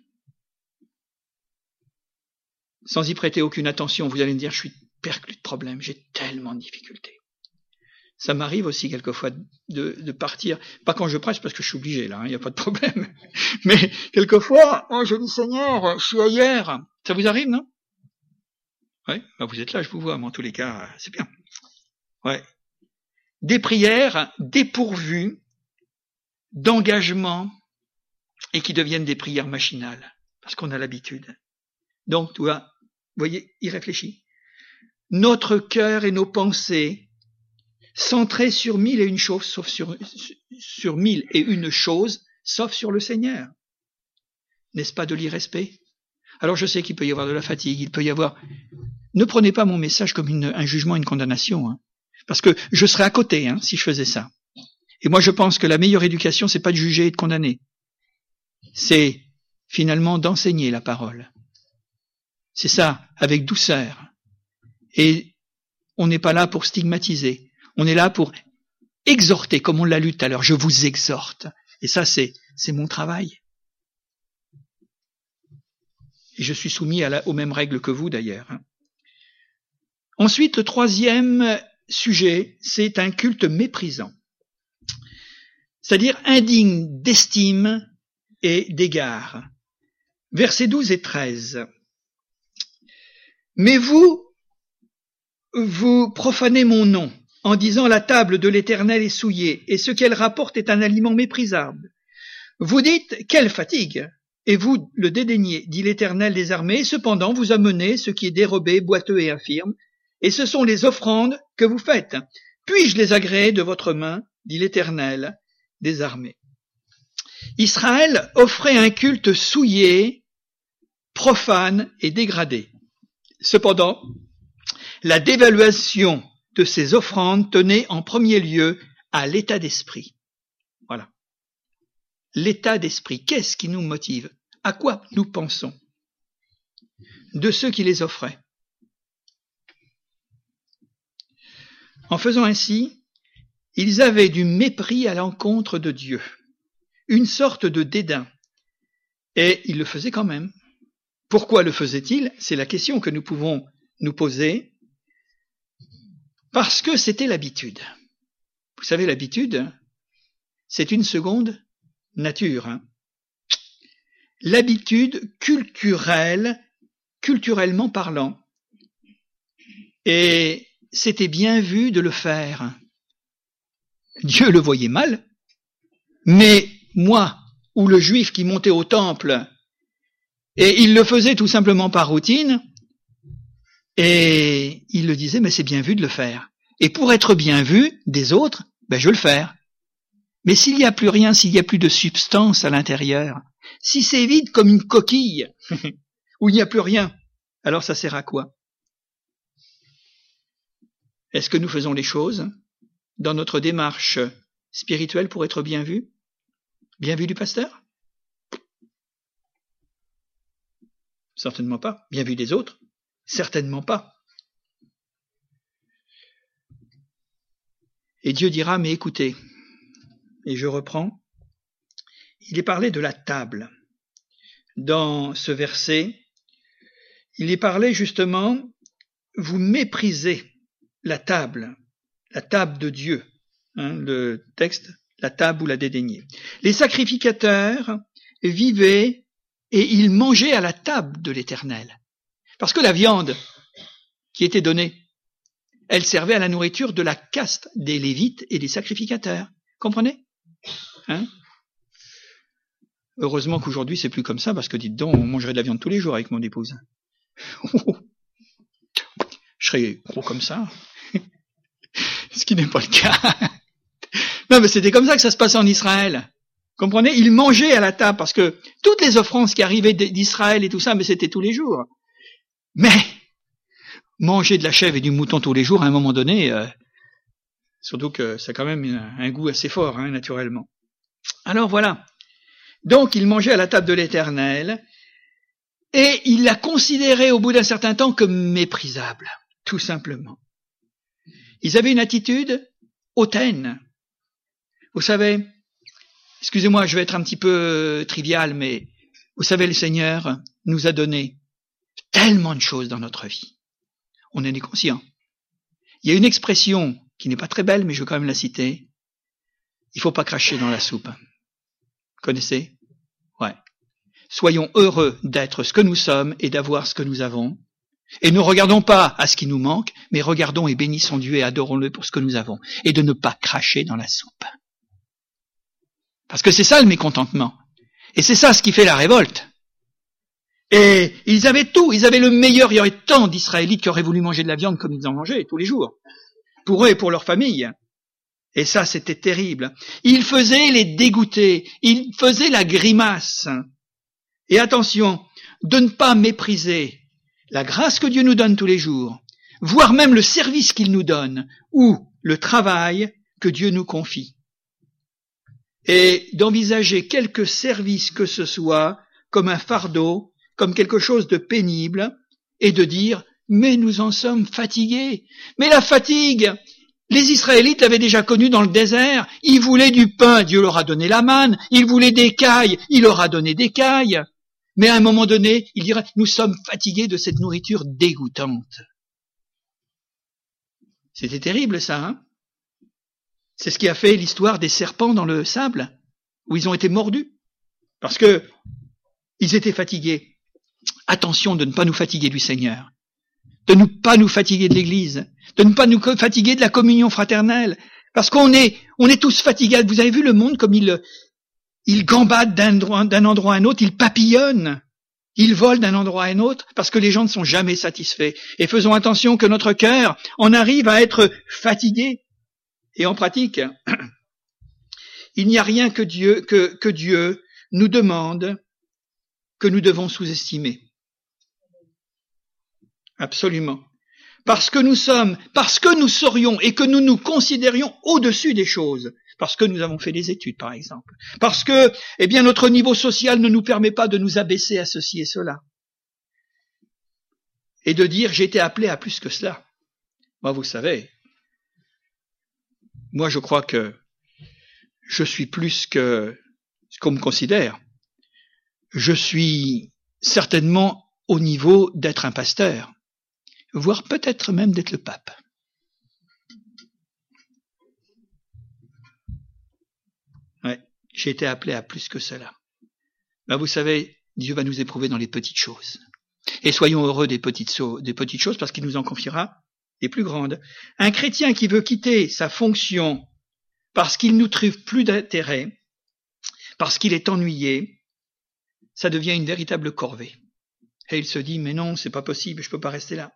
sans y prêter aucune attention, vous allez me dire, je suis perclus de problèmes, j'ai tellement de difficultés. Ça m'arrive aussi quelquefois de, partir, pas quand je presse parce que je suis obligé là, il hein, n'y a pas de problème, mais quelquefois, oh je dis Seigneur, je suis ailleurs. Ça vous arrive, non? Oui, bah vous êtes là, je vous vois, mais en tous les cas, c'est bien. Ouais. Des prières dépourvues d'engagement et qui deviennent des prières machinales, parce qu'on a l'habitude. Donc, tu vois, voyez, il réfléchit notre cœur et nos pensées centrés sur mille et une choses, sauf sur, sur mille et une choses, sauf sur le Seigneur. N'est-ce pas de l'irrespect? Alors je sais qu'il peut y avoir de la fatigue, il peut y avoir... Ne prenez pas mon message comme un jugement, une condamnation, hein, parce que je serais à côté hein, si je faisais ça. Et moi je pense que la meilleure éducation, c'est pas de juger et de condamner, c'est finalement d'enseigner la parole. C'est ça, avec douceur, et on n'est pas là pour stigmatiser. On est là pour exhorter, comme on l'a lu tout à l'heure. Je vous exhorte. Et ça, c'est c'est mon travail. Et je suis soumis aux mêmes règles que vous d'ailleurs. Ensuite, le troisième sujet, c'est un culte méprisant, c'est-à-dire indigne d'estime et d'égard. Versets 12 et 13. Mais vous, vous profanez mon nom en disant la table de l'Éternel est souillée et ce qu'elle rapporte est un aliment méprisable. Vous dites quelle fatigue et vous le dédaignez, dit l'Éternel des armées, cependant vous amenez ce qui est dérobé, boiteux et infirme, et ce sont les offrandes que vous faites. Puis-je les agréer de votre main, dit l'Éternel des armées. Israël offrait un culte souillé, profane et dégradé. Cependant, la dévaluation de ces offrandes tenait en premier lieu à l'état d'esprit. Voilà. L'état d'esprit, qu'est-ce qui nous motive? À quoi nous pensons? De ceux qui les offraient. En faisant ainsi, ils avaient du mépris à l'encontre de Dieu, une sorte de dédain, et ils le faisaient quand même. Pourquoi le faisaient-ils? C'est la question que nous pouvons nous poser. Parce que c'était l'habitude. Vous savez, l'habitude, c'est une seconde nature. Hein. l'habitude culturelle, culturellement parlant. Et c'était bien vu de le faire. Dieu le voyait mal, mais moi, ou le juif qui montait au temple, et il le faisait tout simplement par routine, et il le disait, mais c'est bien vu de le faire. Et pour être bien vu des autres, ben je veux le faire. Mais s'il n'y a plus rien, s'il n'y a plus de substance à l'intérieur, si c'est vide comme une coquille, où il n'y a plus rien, alors ça sert à quoi? Est-ce que nous faisons les choses dans notre démarche spirituelle pour être bien vus Bien vu du pasteur? Certainement pas. Bien vu des autres Certainement pas. Et Dieu dira, mais écoutez, et je reprends, il est parlé de la table. Dans ce verset, il est parlé justement, vous méprisez la table, la table de Dieu. Hein, le texte, la table ou la dédaignée. Les sacrificateurs vivaient et ils mangeaient à la table de l'Éternel. Parce que la viande qui était donnée, elle servait à la nourriture de la caste des Lévites et des sacrificateurs. Comprenez? Hein? Heureusement qu'aujourd'hui c'est plus comme ça, parce que dites donc, on mangerait de la viande tous les jours avec mon épouse. Je serais gros comme ça ce qui n'est pas le cas. non, mais c'était comme ça que ça se passait en Israël. Comprenez? Ils mangeaient à la table parce que toutes les offrandes qui arrivaient d'Israël et tout ça, mais c'était tous les jours. Mais manger de la chèvre et du mouton tous les jours, à un moment donné, euh, surtout que ça a quand même un, goût assez fort, hein, naturellement. Alors voilà. Donc il mangeait à la table de l'Éternel et il l'a considéré au bout d'un certain temps comme méprisable, tout simplement. Ils avaient une attitude hautaine. Vous savez, excusez-moi, je vais être un petit peu trivial, mais vous savez, le Seigneur nous a donné tellement de choses dans notre vie. On en est conscient. Il y a une expression qui n'est pas très belle, mais je veux quand même la citer. Il faut pas cracher dans la soupe. Connaissez? Ouais. Soyons heureux d'être ce que nous sommes et d'avoir ce que nous avons. Et ne regardons pas à ce qui nous manque, mais regardons et bénissons Dieu et adorons-le pour ce que nous avons. Et de ne pas cracher dans la soupe. Parce que c'est ça le mécontentement. Et c'est ça ce qui fait la révolte. Et ils avaient tout, ils avaient le meilleur, il y aurait tant d'Israélites qui auraient voulu manger de la viande comme ils en mangeaient tous les jours. Pour eux et pour leur famille. Et ça, c'était terrible. Ils faisaient les dégoûter, ils faisaient la grimace. Et attention, de ne pas mépriser la grâce que Dieu nous donne tous les jours, voire même le service qu'il nous donne, ou le travail que Dieu nous confie. Et d'envisager quelque service que ce soit comme un fardeau, comme quelque chose de pénible, et de dire, mais nous en sommes fatigués. Mais la fatigue, Les Israélites l'avaient déjà connu dans le désert. Ils voulaient du pain, Dieu leur a donné la manne. Ils voulaient des cailles, il leur a donné des cailles. Mais à un moment donné, il dirait, nous sommes fatigués de cette nourriture dégoûtante. C'était terrible ça, hein? C'est ce qui a fait l'histoire des serpents dans le sable, où ils ont été mordus. Parce que ils étaient fatigués. Attention de ne pas nous fatiguer du Seigneur de ne pas nous fatiguer de l'Église, de ne pas nous fatiguer de la communion fraternelle, parce qu'on est, on est tous fatigués. Vous avez vu le monde comme il, il gambade d'un endroit à un autre, il papillonne, il vole d'un endroit à un autre, parce que les gens ne sont jamais satisfaits. Et faisons attention que notre cœur en arrive à être fatigué. Et en pratique, il n'y a rien que Dieu, que, que Dieu nous demande que nous devons sous-estimer. Absolument. Parce que nous sommes, parce que nous serions et que nous nous considérions au-dessus des choses, parce que nous avons fait des études, par exemple, parce que, eh bien, notre niveau social ne nous permet pas de nous abaisser à ceci et cela, et de dire j'ai été appelé à plus que cela. Moi, vous savez, moi, je crois que je suis plus que ce qu'on me considère. Je suis certainement au niveau d'être un pasteur voire peut-être même d'être le pape. Ouais, j'ai été appelé à plus que cela. Ben, vous savez, Dieu va nous éprouver dans les petites choses. Et soyons heureux des petites, des choses parce qu'il nous en confiera les plus grandes. Un chrétien qui veut quitter sa fonction parce qu'il nous trouve plus d'intérêt, parce qu'il est ennuyé, ça devient une véritable corvée. Et il se dit, mais non, c'est pas possible, je peux pas rester là.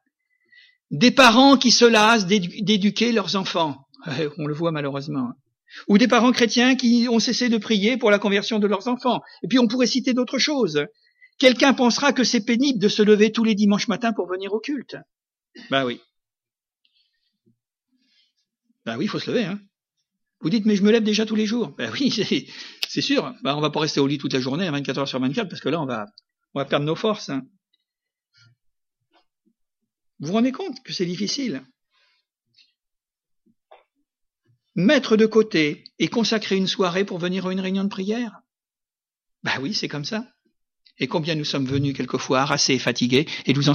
Des parents qui se lassent d'éduquer leurs enfants. On le voit malheureusement. Ou des parents chrétiens qui ont cessé de prier pour la conversion de leurs enfants. Et puis on pourrait citer d'autres choses. Quelqu'un pensera que c'est pénible de se lever tous les dimanches matins pour venir au culte. Ben oui. Ben oui, il faut se lever. Hein. Vous dites, mais je me lève déjà tous les jours. Ben oui, c'est sûr. Ben, on va pas rester au lit toute la journée, 24 heures sur 24, parce que là, on va, on va perdre nos forces. Hein. Vous vous rendez compte que c'est difficile? Mettre de côté et consacrer une soirée pour venir à une réunion de prière? Ben oui, c'est comme ça. Et combien nous sommes venus quelquefois harassés et fatigués, et nous en,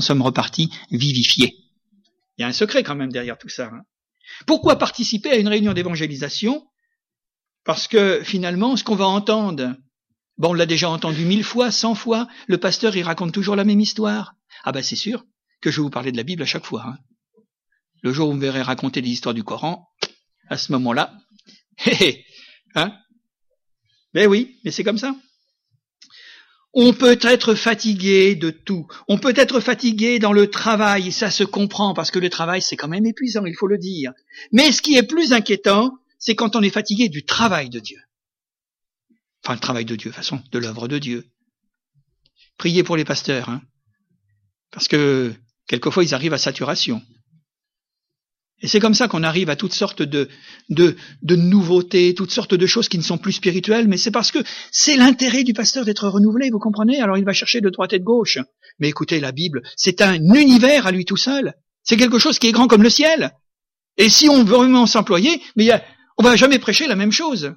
sommes repartis vivifiés. Il y a un secret quand même derrière tout ça. Hein. Pourquoi participer à une réunion d'évangélisation? Parce que finalement, ce qu'on va entendre, bon, on l'a déjà entendu mille fois, cent fois, le pasteur, il raconte toujours la même histoire. Ah ben c'est sûr, que je vais vous parler de la Bible à chaque fois. Hein. Le jour où vous me verrez raconter des histoires du Coran, à ce moment-là, hein Ben oui, mais c'est comme ça. On peut être fatigué de tout. On peut être fatigué dans le travail, et ça se comprend, parce que le travail, c'est quand même épuisant, il faut le dire. Mais ce qui est plus inquiétant, c'est quand on est fatigué du travail de Dieu. Enfin, le travail de Dieu, façon, de l'œuvre de Dieu. Priez pour les pasteurs, hein. Parce que Quelquefois, ils arrivent à saturation. Et c'est comme ça qu'on arrive à toutes sortes de, de, nouveautés, toutes sortes de choses qui ne sont plus spirituelles, mais c'est parce que c'est l'intérêt du pasteur d'être renouvelé, vous comprenez? Alors il va chercher de droite et de gauche. Mais écoutez, la Bible, c'est un univers à lui tout seul. C'est quelque chose qui est grand comme le ciel. Et si on veut vraiment s'employer, mais on va jamais prêcher la même chose.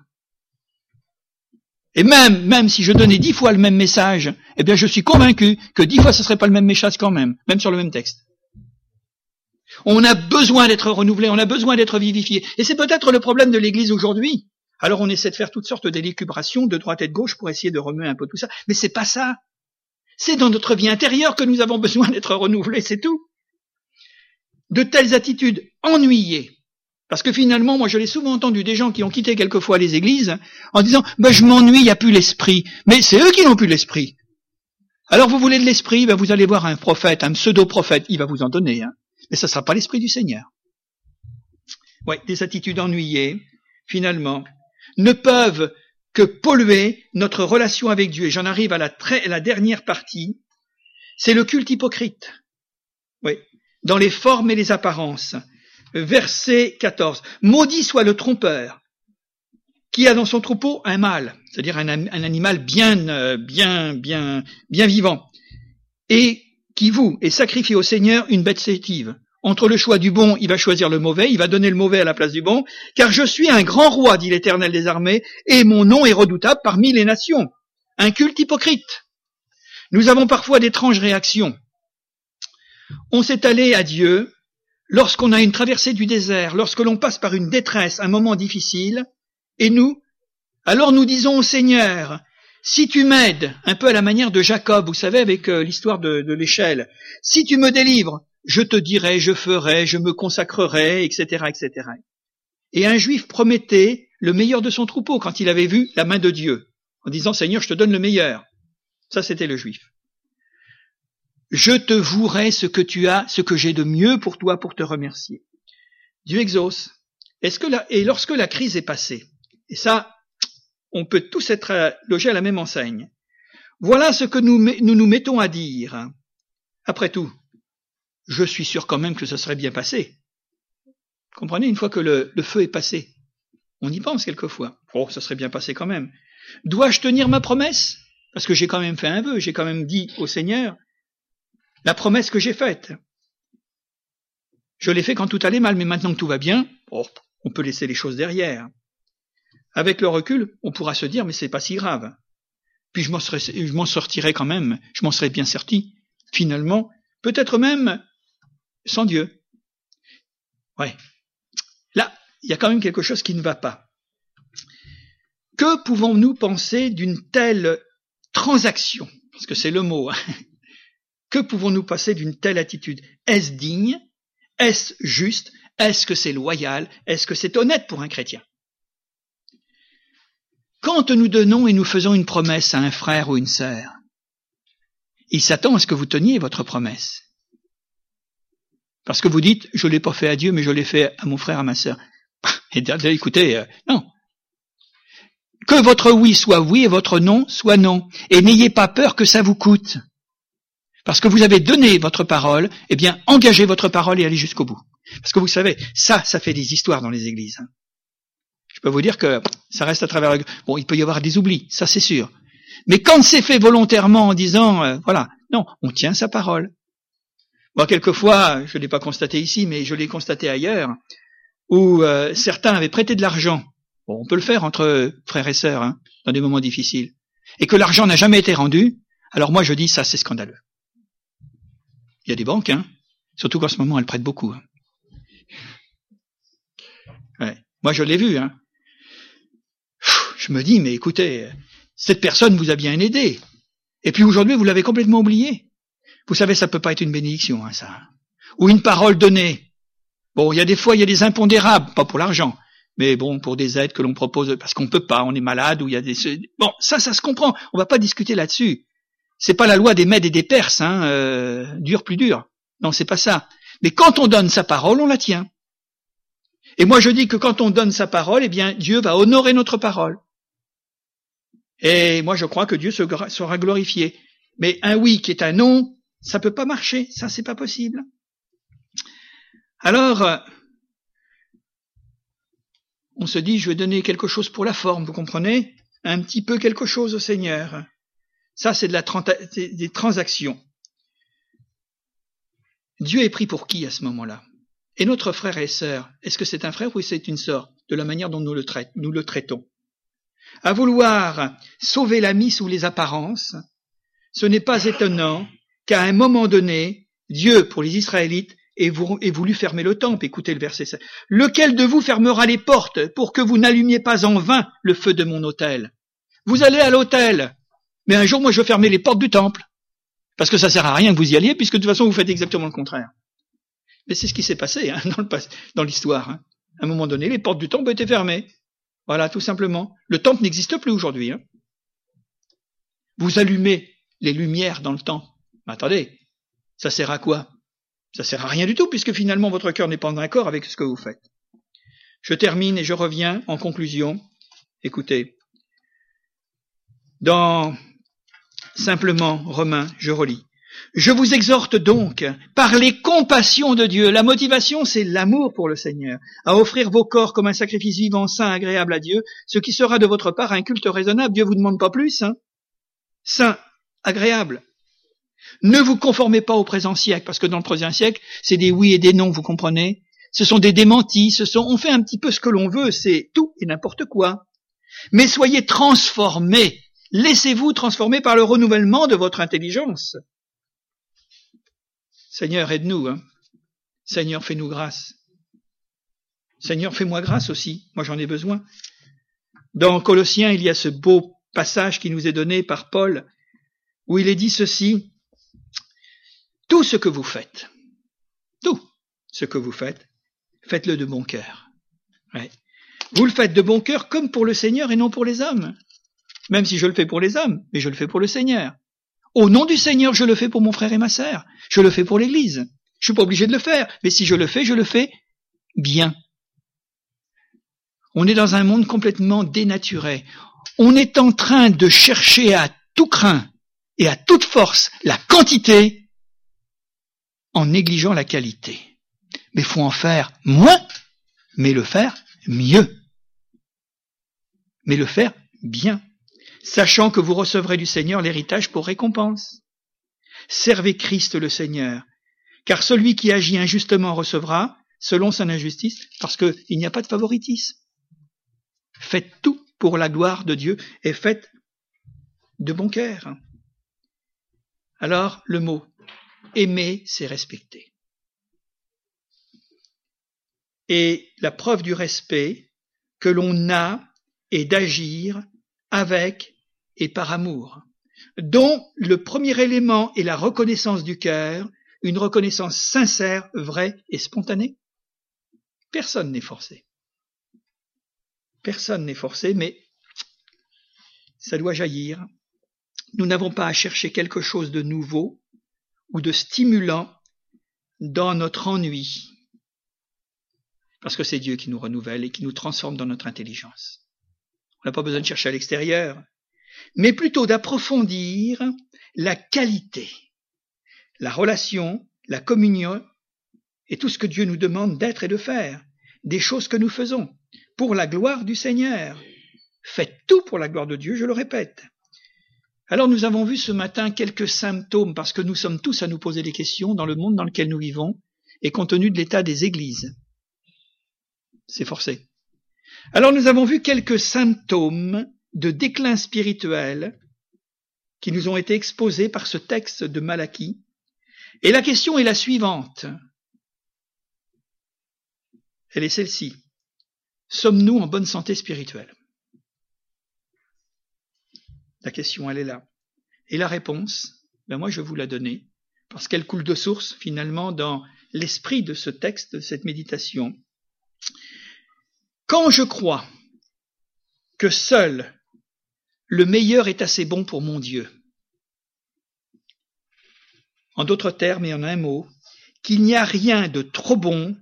Et même, même si je donnais dix fois le même message, eh bien, je suis convaincu que dix fois ce serait pas le même message quand même, même sur le même texte. On a besoin d'être renouvelé, on a besoin d'être vivifié. Et c'est peut-être le problème de l'Église aujourd'hui. Alors on essaie de faire toutes sortes d'élucubrations de droite et de gauche pour essayer de remuer un peu tout ça. Mais c'est pas ça. C'est dans notre vie intérieure que nous avons besoin d'être renouvelés, c'est tout. De telles attitudes ennuyées, parce que finalement, moi je l'ai souvent entendu des gens qui ont quitté quelquefois les églises en disant ben, je m'ennuie, il n'y a plus l'esprit. Mais c'est eux qui n'ont plus l'esprit. Alors vous voulez de l'esprit, ben, vous allez voir un prophète, un pseudo-prophète, il va vous en donner. Hein. Mais ça ne sera pas l'esprit du Seigneur. Oui, des attitudes ennuyées, finalement, ne peuvent que polluer notre relation avec Dieu. Et j'en arrive à la, très, la dernière partie, c'est le culte hypocrite. Oui, dans les formes et les apparences verset 14. Maudit soit le trompeur qui a dans son troupeau un mâle, c'est-à-dire un, animal bien, euh, bien, bien, bien vivant, et qui vous est sacrifié au Seigneur une bête sétive. entre le choix du bon, il va choisir le mauvais, il va donner le mauvais à la place du bon, car je suis un grand roi, dit l'Éternel des armées, et mon nom est redoutable parmi les nations. Un culte hypocrite. Nous avons parfois d'étranges réactions. On s'est allé à Dieu lorsqu'on a une traversée du désert, lorsque l'on passe par une détresse, un moment difficile, et nous, alors nous disons au Seigneur, si tu m'aides, un peu à la manière de Jacob, vous savez, avec euh, l'histoire de, de l'échelle, si tu me délivres, je te dirai, je ferai, je me consacrerai, etc., etc. Et un juif promettait le meilleur de son troupeau quand il avait vu la main de Dieu, en disant Seigneur, je te donne le meilleur. Ça, c'était le juif. Je te vouerai ce que tu as, ce que j'ai de mieux pour toi pour te remercier. Dieu exauce. Est-ce que et lorsque la crise est passée, et ça, on peut tous être logés à la même enseigne. Voilà ce que nous nous, nous mettons à dire. Après tout, je suis sûr quand même que ça serait bien passé. Comprenez, une fois que le, feu est passé, on y pense quelquefois. Oh, ça serait bien passé quand même. Dois-je tenir ma promesse? Parce que j'ai quand même fait un vœu, j'ai quand même dit au Seigneur la promesse que j'ai faite. Je l'ai fait quand tout allait mal, mais maintenant que tout va bien, oh, on peut laisser les choses derrière. Avec le recul, on pourra se dire mais c'est pas si grave. Puis je m'en, sortirai quand même, je m'en serais bien sorti. Finalement, peut-être même sans Dieu. Ouais. Là, il y a quand même quelque chose qui ne va pas. Que pouvons-nous penser d'une telle transaction? Parce que c'est le mot. Hein. Que pouvons-nous passer d'une telle attitude? Est-ce digne? Est-ce juste? Est-ce que c'est loyal? Est-ce que c'est honnête pour un chrétien? Quand nous donnons et nous faisons une promesse à un frère ou une sœur, il s'attend à ce que vous teniez votre promesse. Parce que vous dites, je l'ai pas fait à Dieu, mais je l'ai fait à mon frère, à ma sœur. Et écoutez, euh, non. Que votre oui soit oui et votre non soit non. Et n'ayez pas peur que ça vous coûte. Parce que vous avez donné votre parole, eh bien, engagez votre parole et allez jusqu'au bout. Parce que vous savez, ça, ça fait des histoires dans les églises. Hein. Je peux vous dire que ça reste à travers... Bon, il peut y avoir des oublis, ça c'est sûr. Mais quand c'est fait volontairement en disant, euh, voilà, non, on tient sa parole. Moi, quelquefois, je ne l'ai pas constaté ici, mais je l'ai constaté ailleurs, où euh, certains avaient prêté de l'argent. Bon, on peut le faire entre frères et sœurs, hein, dans des moments difficiles. Et que l'argent n'a jamais été rendu, alors moi je dis ça c'est scandaleux. Il y a des banques, hein, surtout qu'en ce moment elles prêtent beaucoup. Hein. Moi je l'ai vu. Hein. Je me dis, mais écoutez, cette personne vous a bien aidé. Et puis aujourd'hui, vous l'avez complètement oublié. Vous savez, ça peut pas être une bénédiction, hein, ça. Ou une parole donnée. Bon, il y a des fois, il y a des impondérables, pas pour l'argent, mais bon, pour des aides que l'on propose, parce qu'on peut pas, on est malade, ou il y a des... Bon, ça, ça se comprend. On va pas discuter là-dessus. C'est pas la loi des Mèdes et des Perses, hein, euh, dur plus dur. Non, c'est pas ça. Mais quand on donne sa parole, on la tient. Et moi, je dis que quand on donne sa parole, eh bien, Dieu va honorer notre parole. Et moi, je crois que Dieu sera glorifié. Mais un oui qui est un non, ça peut pas marcher, ça c'est pas possible. Alors, euh, on se dit, je vais donner quelque chose pour la forme, vous comprenez? Un petit peu quelque chose au Seigneur. Ça, c'est des transactions. Dieu est pris pour qui à ce moment-là? Et notre frère et sœur, est-ce que c'est un frère ou c'est une sœur De la manière dont nous le, nous le traitons? À vouloir sauver l'ami sous les apparences, ce n'est pas étonnant qu'à un moment donné, Dieu, pour les Israélites, ait voulu fermer le temple. Écoutez le verset 7. Lequel de vous fermera les portes pour que vous n'allumiez pas en vain le feu de mon autel? Vous allez à l'autel, mais un jour, moi, je vais fermer les portes du temple. Parce que ça sert à rien que vous y alliez, puisque de toute façon, vous faites exactement le contraire. Mais c'est ce qui s'est passé hein, dans l'histoire. Hein. À un moment donné, les portes du temple étaient fermées. Voilà, tout simplement. Le temple n'existe plus aujourd'hui. Hein. Vous allumez les lumières dans le temple. Mais attendez, ça sert à quoi? Ça sert à rien du tout, puisque finalement votre cœur n'est pas d'accord avec ce que vous faites. Je termine et je reviens en conclusion. Écoutez, dans simplement Romains, je relis. Je vous exhorte donc, par les compassions de Dieu, la motivation c'est l'amour pour le Seigneur, à offrir vos corps comme un sacrifice vivant, saint, agréable à Dieu, ce qui sera de votre part un culte raisonnable. Dieu vous demande pas plus, hein. Saint, agréable, Ne vous conformez pas au présent siècle, parce que dans le présent siècle, c'est des oui et des non, vous comprenez Ce sont des démentis, ce sont, on fait un petit peu ce que l'on veut, c'est tout et n'importe quoi. Mais soyez transformés, laissez-vous transformer par le renouvellement de votre intelligence. Seigneur, aide-nous. Hein. Seigneur, fais-nous grâce. Seigneur, fais-moi grâce aussi. Moi, j'en ai besoin. Dans Colossiens, il y a ce beau passage qui nous est donné par Paul, où il est dit ceci. Tout ce que vous faites, tout ce que vous faites, faites-le de bon cœur. Vous le faites de bon cœur comme pour le Seigneur et non pour les hommes. Même si je le fais pour les hommes, mais je le fais pour le Seigneur. Au nom du Seigneur, je le fais pour mon frère et ma sœur. Je le fais pour l'Église. Je suis pas obligé de le faire, mais si je le fais, je le fais bien. On est dans un monde complètement dénaturé. On est en train de chercher à tout craint et à toute force la quantité en négligeant la qualité. Mais faut en faire moins, mais le faire mieux. Mais le faire bien, sachant que vous recevrez du Seigneur l'héritage pour récompense. Servez Christ le Seigneur, car celui qui agit injustement recevra, selon son injustice, parce qu'il n'y a pas de favoritisme. Faites tout pour la gloire de Dieu et faites de bon cœur. Alors, le mot aimer, c'est respecter. Et la preuve du respect que l'on a est d'agir avec et par amour, dont le premier élément est la reconnaissance du cœur, une reconnaissance sincère, vraie et spontanée. Personne n'est forcé. Personne n'est forcé, mais ça doit jaillir. Nous n'avons pas à chercher quelque chose de nouveau ou de stimulant dans notre ennui, parce que c'est Dieu qui nous renouvelle et qui nous transforme dans notre intelligence. On n'a pas besoin de chercher à l'extérieur, mais plutôt d'approfondir la qualité, la relation, la communion et tout ce que Dieu nous demande d'être et de faire, des choses que nous faisons pour la gloire du Seigneur. Faites tout pour la gloire de Dieu, je le répète. Alors nous avons vu ce matin quelques symptômes, parce que nous sommes tous à nous poser des questions dans le monde dans lequel nous vivons, et compte tenu de l'état des églises. C'est forcé. Alors nous avons vu quelques symptômes de déclin spirituel qui nous ont été exposés par ce texte de Malachie. Et la question est la suivante. Elle est celle-ci. Sommes-nous en bonne santé spirituelle? La question, elle est là. Et la réponse, ben moi je vous la donner, parce qu'elle coule de source finalement dans l'esprit de ce texte, de cette méditation. Quand je crois que seul le meilleur est assez bon pour mon Dieu, en d'autres termes et en un mot, qu'il n'y a rien de trop bon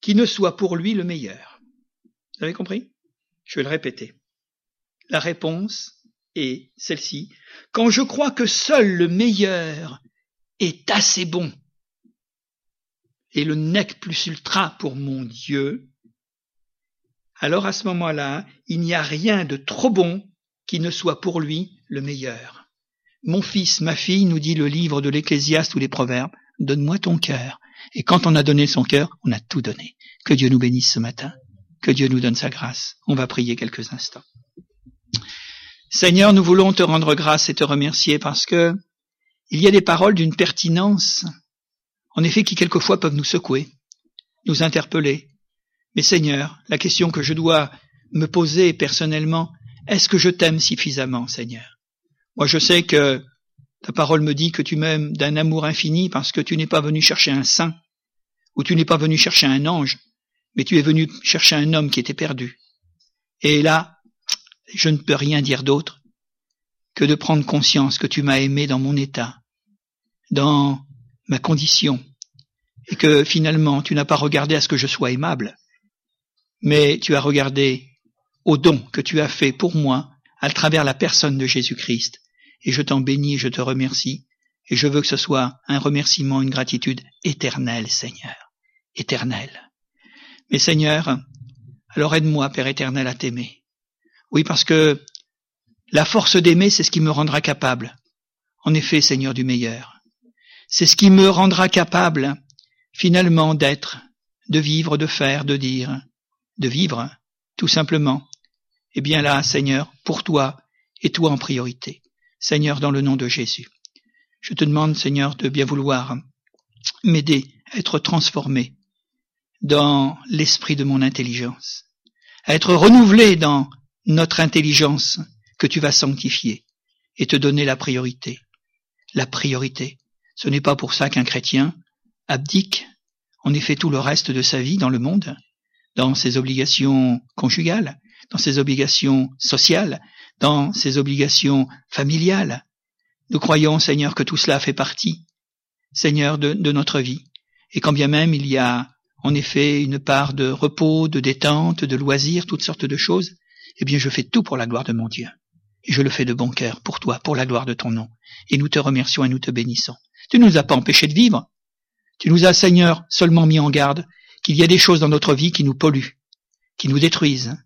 qui ne soit pour lui le meilleur. Vous avez compris? Je vais le répéter. La réponse est celle-ci. Quand je crois que seul le meilleur est assez bon et le nec plus ultra pour mon Dieu, alors à ce moment-là, il n'y a rien de trop bon qui ne soit pour lui le meilleur. Mon fils, ma fille, nous dit le livre de l'Ecclésiaste ou les Proverbes, donne-moi ton cœur. Et quand on a donné son cœur, on a tout donné. Que Dieu nous bénisse ce matin. Que Dieu nous donne sa grâce. On va prier quelques instants. Seigneur, nous voulons te rendre grâce et te remercier parce que il y a des paroles d'une pertinence, en effet, qui quelquefois peuvent nous secouer, nous interpeller. Mais Seigneur, la question que je dois me poser personnellement, est-ce que je t'aime suffisamment, Seigneur? Moi, je sais que ta parole me dit que tu m'aimes d'un amour infini parce que tu n'es pas venu chercher un saint, ou tu n'es pas venu chercher un ange, mais tu es venu chercher un homme qui était perdu. Et là, je ne peux rien dire d'autre que de prendre conscience que tu m'as aimé dans mon état, dans ma condition, et que finalement tu n'as pas regardé à ce que je sois aimable, mais tu as regardé au don que tu as fait pour moi à travers la personne de Jésus-Christ. Et je t'en bénis, je te remercie, et je veux que ce soit un remerciement, une gratitude éternelle, Seigneur, éternelle. Mais Seigneur, alors aide-moi, Père éternel, à t'aimer. Oui, parce que la force d'aimer, c'est ce qui me rendra capable, en effet, Seigneur du meilleur. C'est ce qui me rendra capable, finalement, d'être, de vivre, de faire, de dire, de vivre, tout simplement. Eh bien là, Seigneur, pour toi, et toi en priorité. Seigneur, dans le nom de Jésus. Je te demande, Seigneur, de bien vouloir m'aider à être transformé dans l'esprit de mon intelligence, à être renouvelé dans notre intelligence que tu vas sanctifier et te donner la priorité. La priorité. Ce n'est pas pour ça qu'un chrétien abdique en effet tout le reste de sa vie dans le monde, dans ses obligations conjugales, dans ses obligations sociales, dans ses obligations familiales. Nous croyons, Seigneur, que tout cela fait partie, Seigneur, de, notre vie. Et quand bien même il y a en effet une part de repos, de détente, de loisirs, toutes sortes de choses, eh bien je fais tout pour la gloire de mon Dieu. Et je le fais de bon cœur, pour toi, pour la gloire de ton nom. Et nous te remercions et nous te bénissons. Tu ne nous as pas empêchés de vivre. Tu nous as, Seigneur, seulement mis en garde qu'il y a des choses dans notre vie qui nous polluent, qui nous détruisent,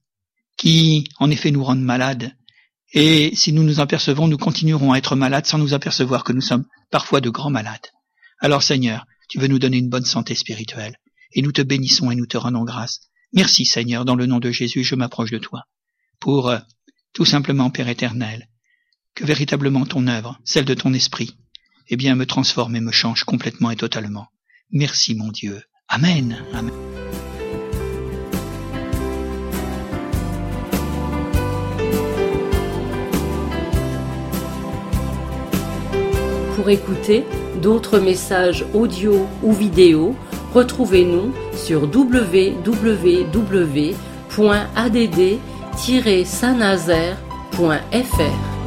qui, en effet, nous rendent malades. Et si nous nous apercevons, nous continuerons à être malades sans nous apercevoir que nous sommes parfois de grands malades. Alors, Seigneur, tu veux nous donner une bonne santé spirituelle. Et nous te bénissons et nous te rendons grâce. Merci, Seigneur, dans le nom de Jésus, je m'approche de toi. Pour euh, tout simplement, Père éternel, que véritablement ton œuvre, celle de ton esprit, eh bien, me transforme et me change complètement et totalement. Merci, mon Dieu. Amen. Amen. Pour écouter d'autres messages audio ou vidéo, retrouvez-nous sur www.add-saint-nazaire.fr.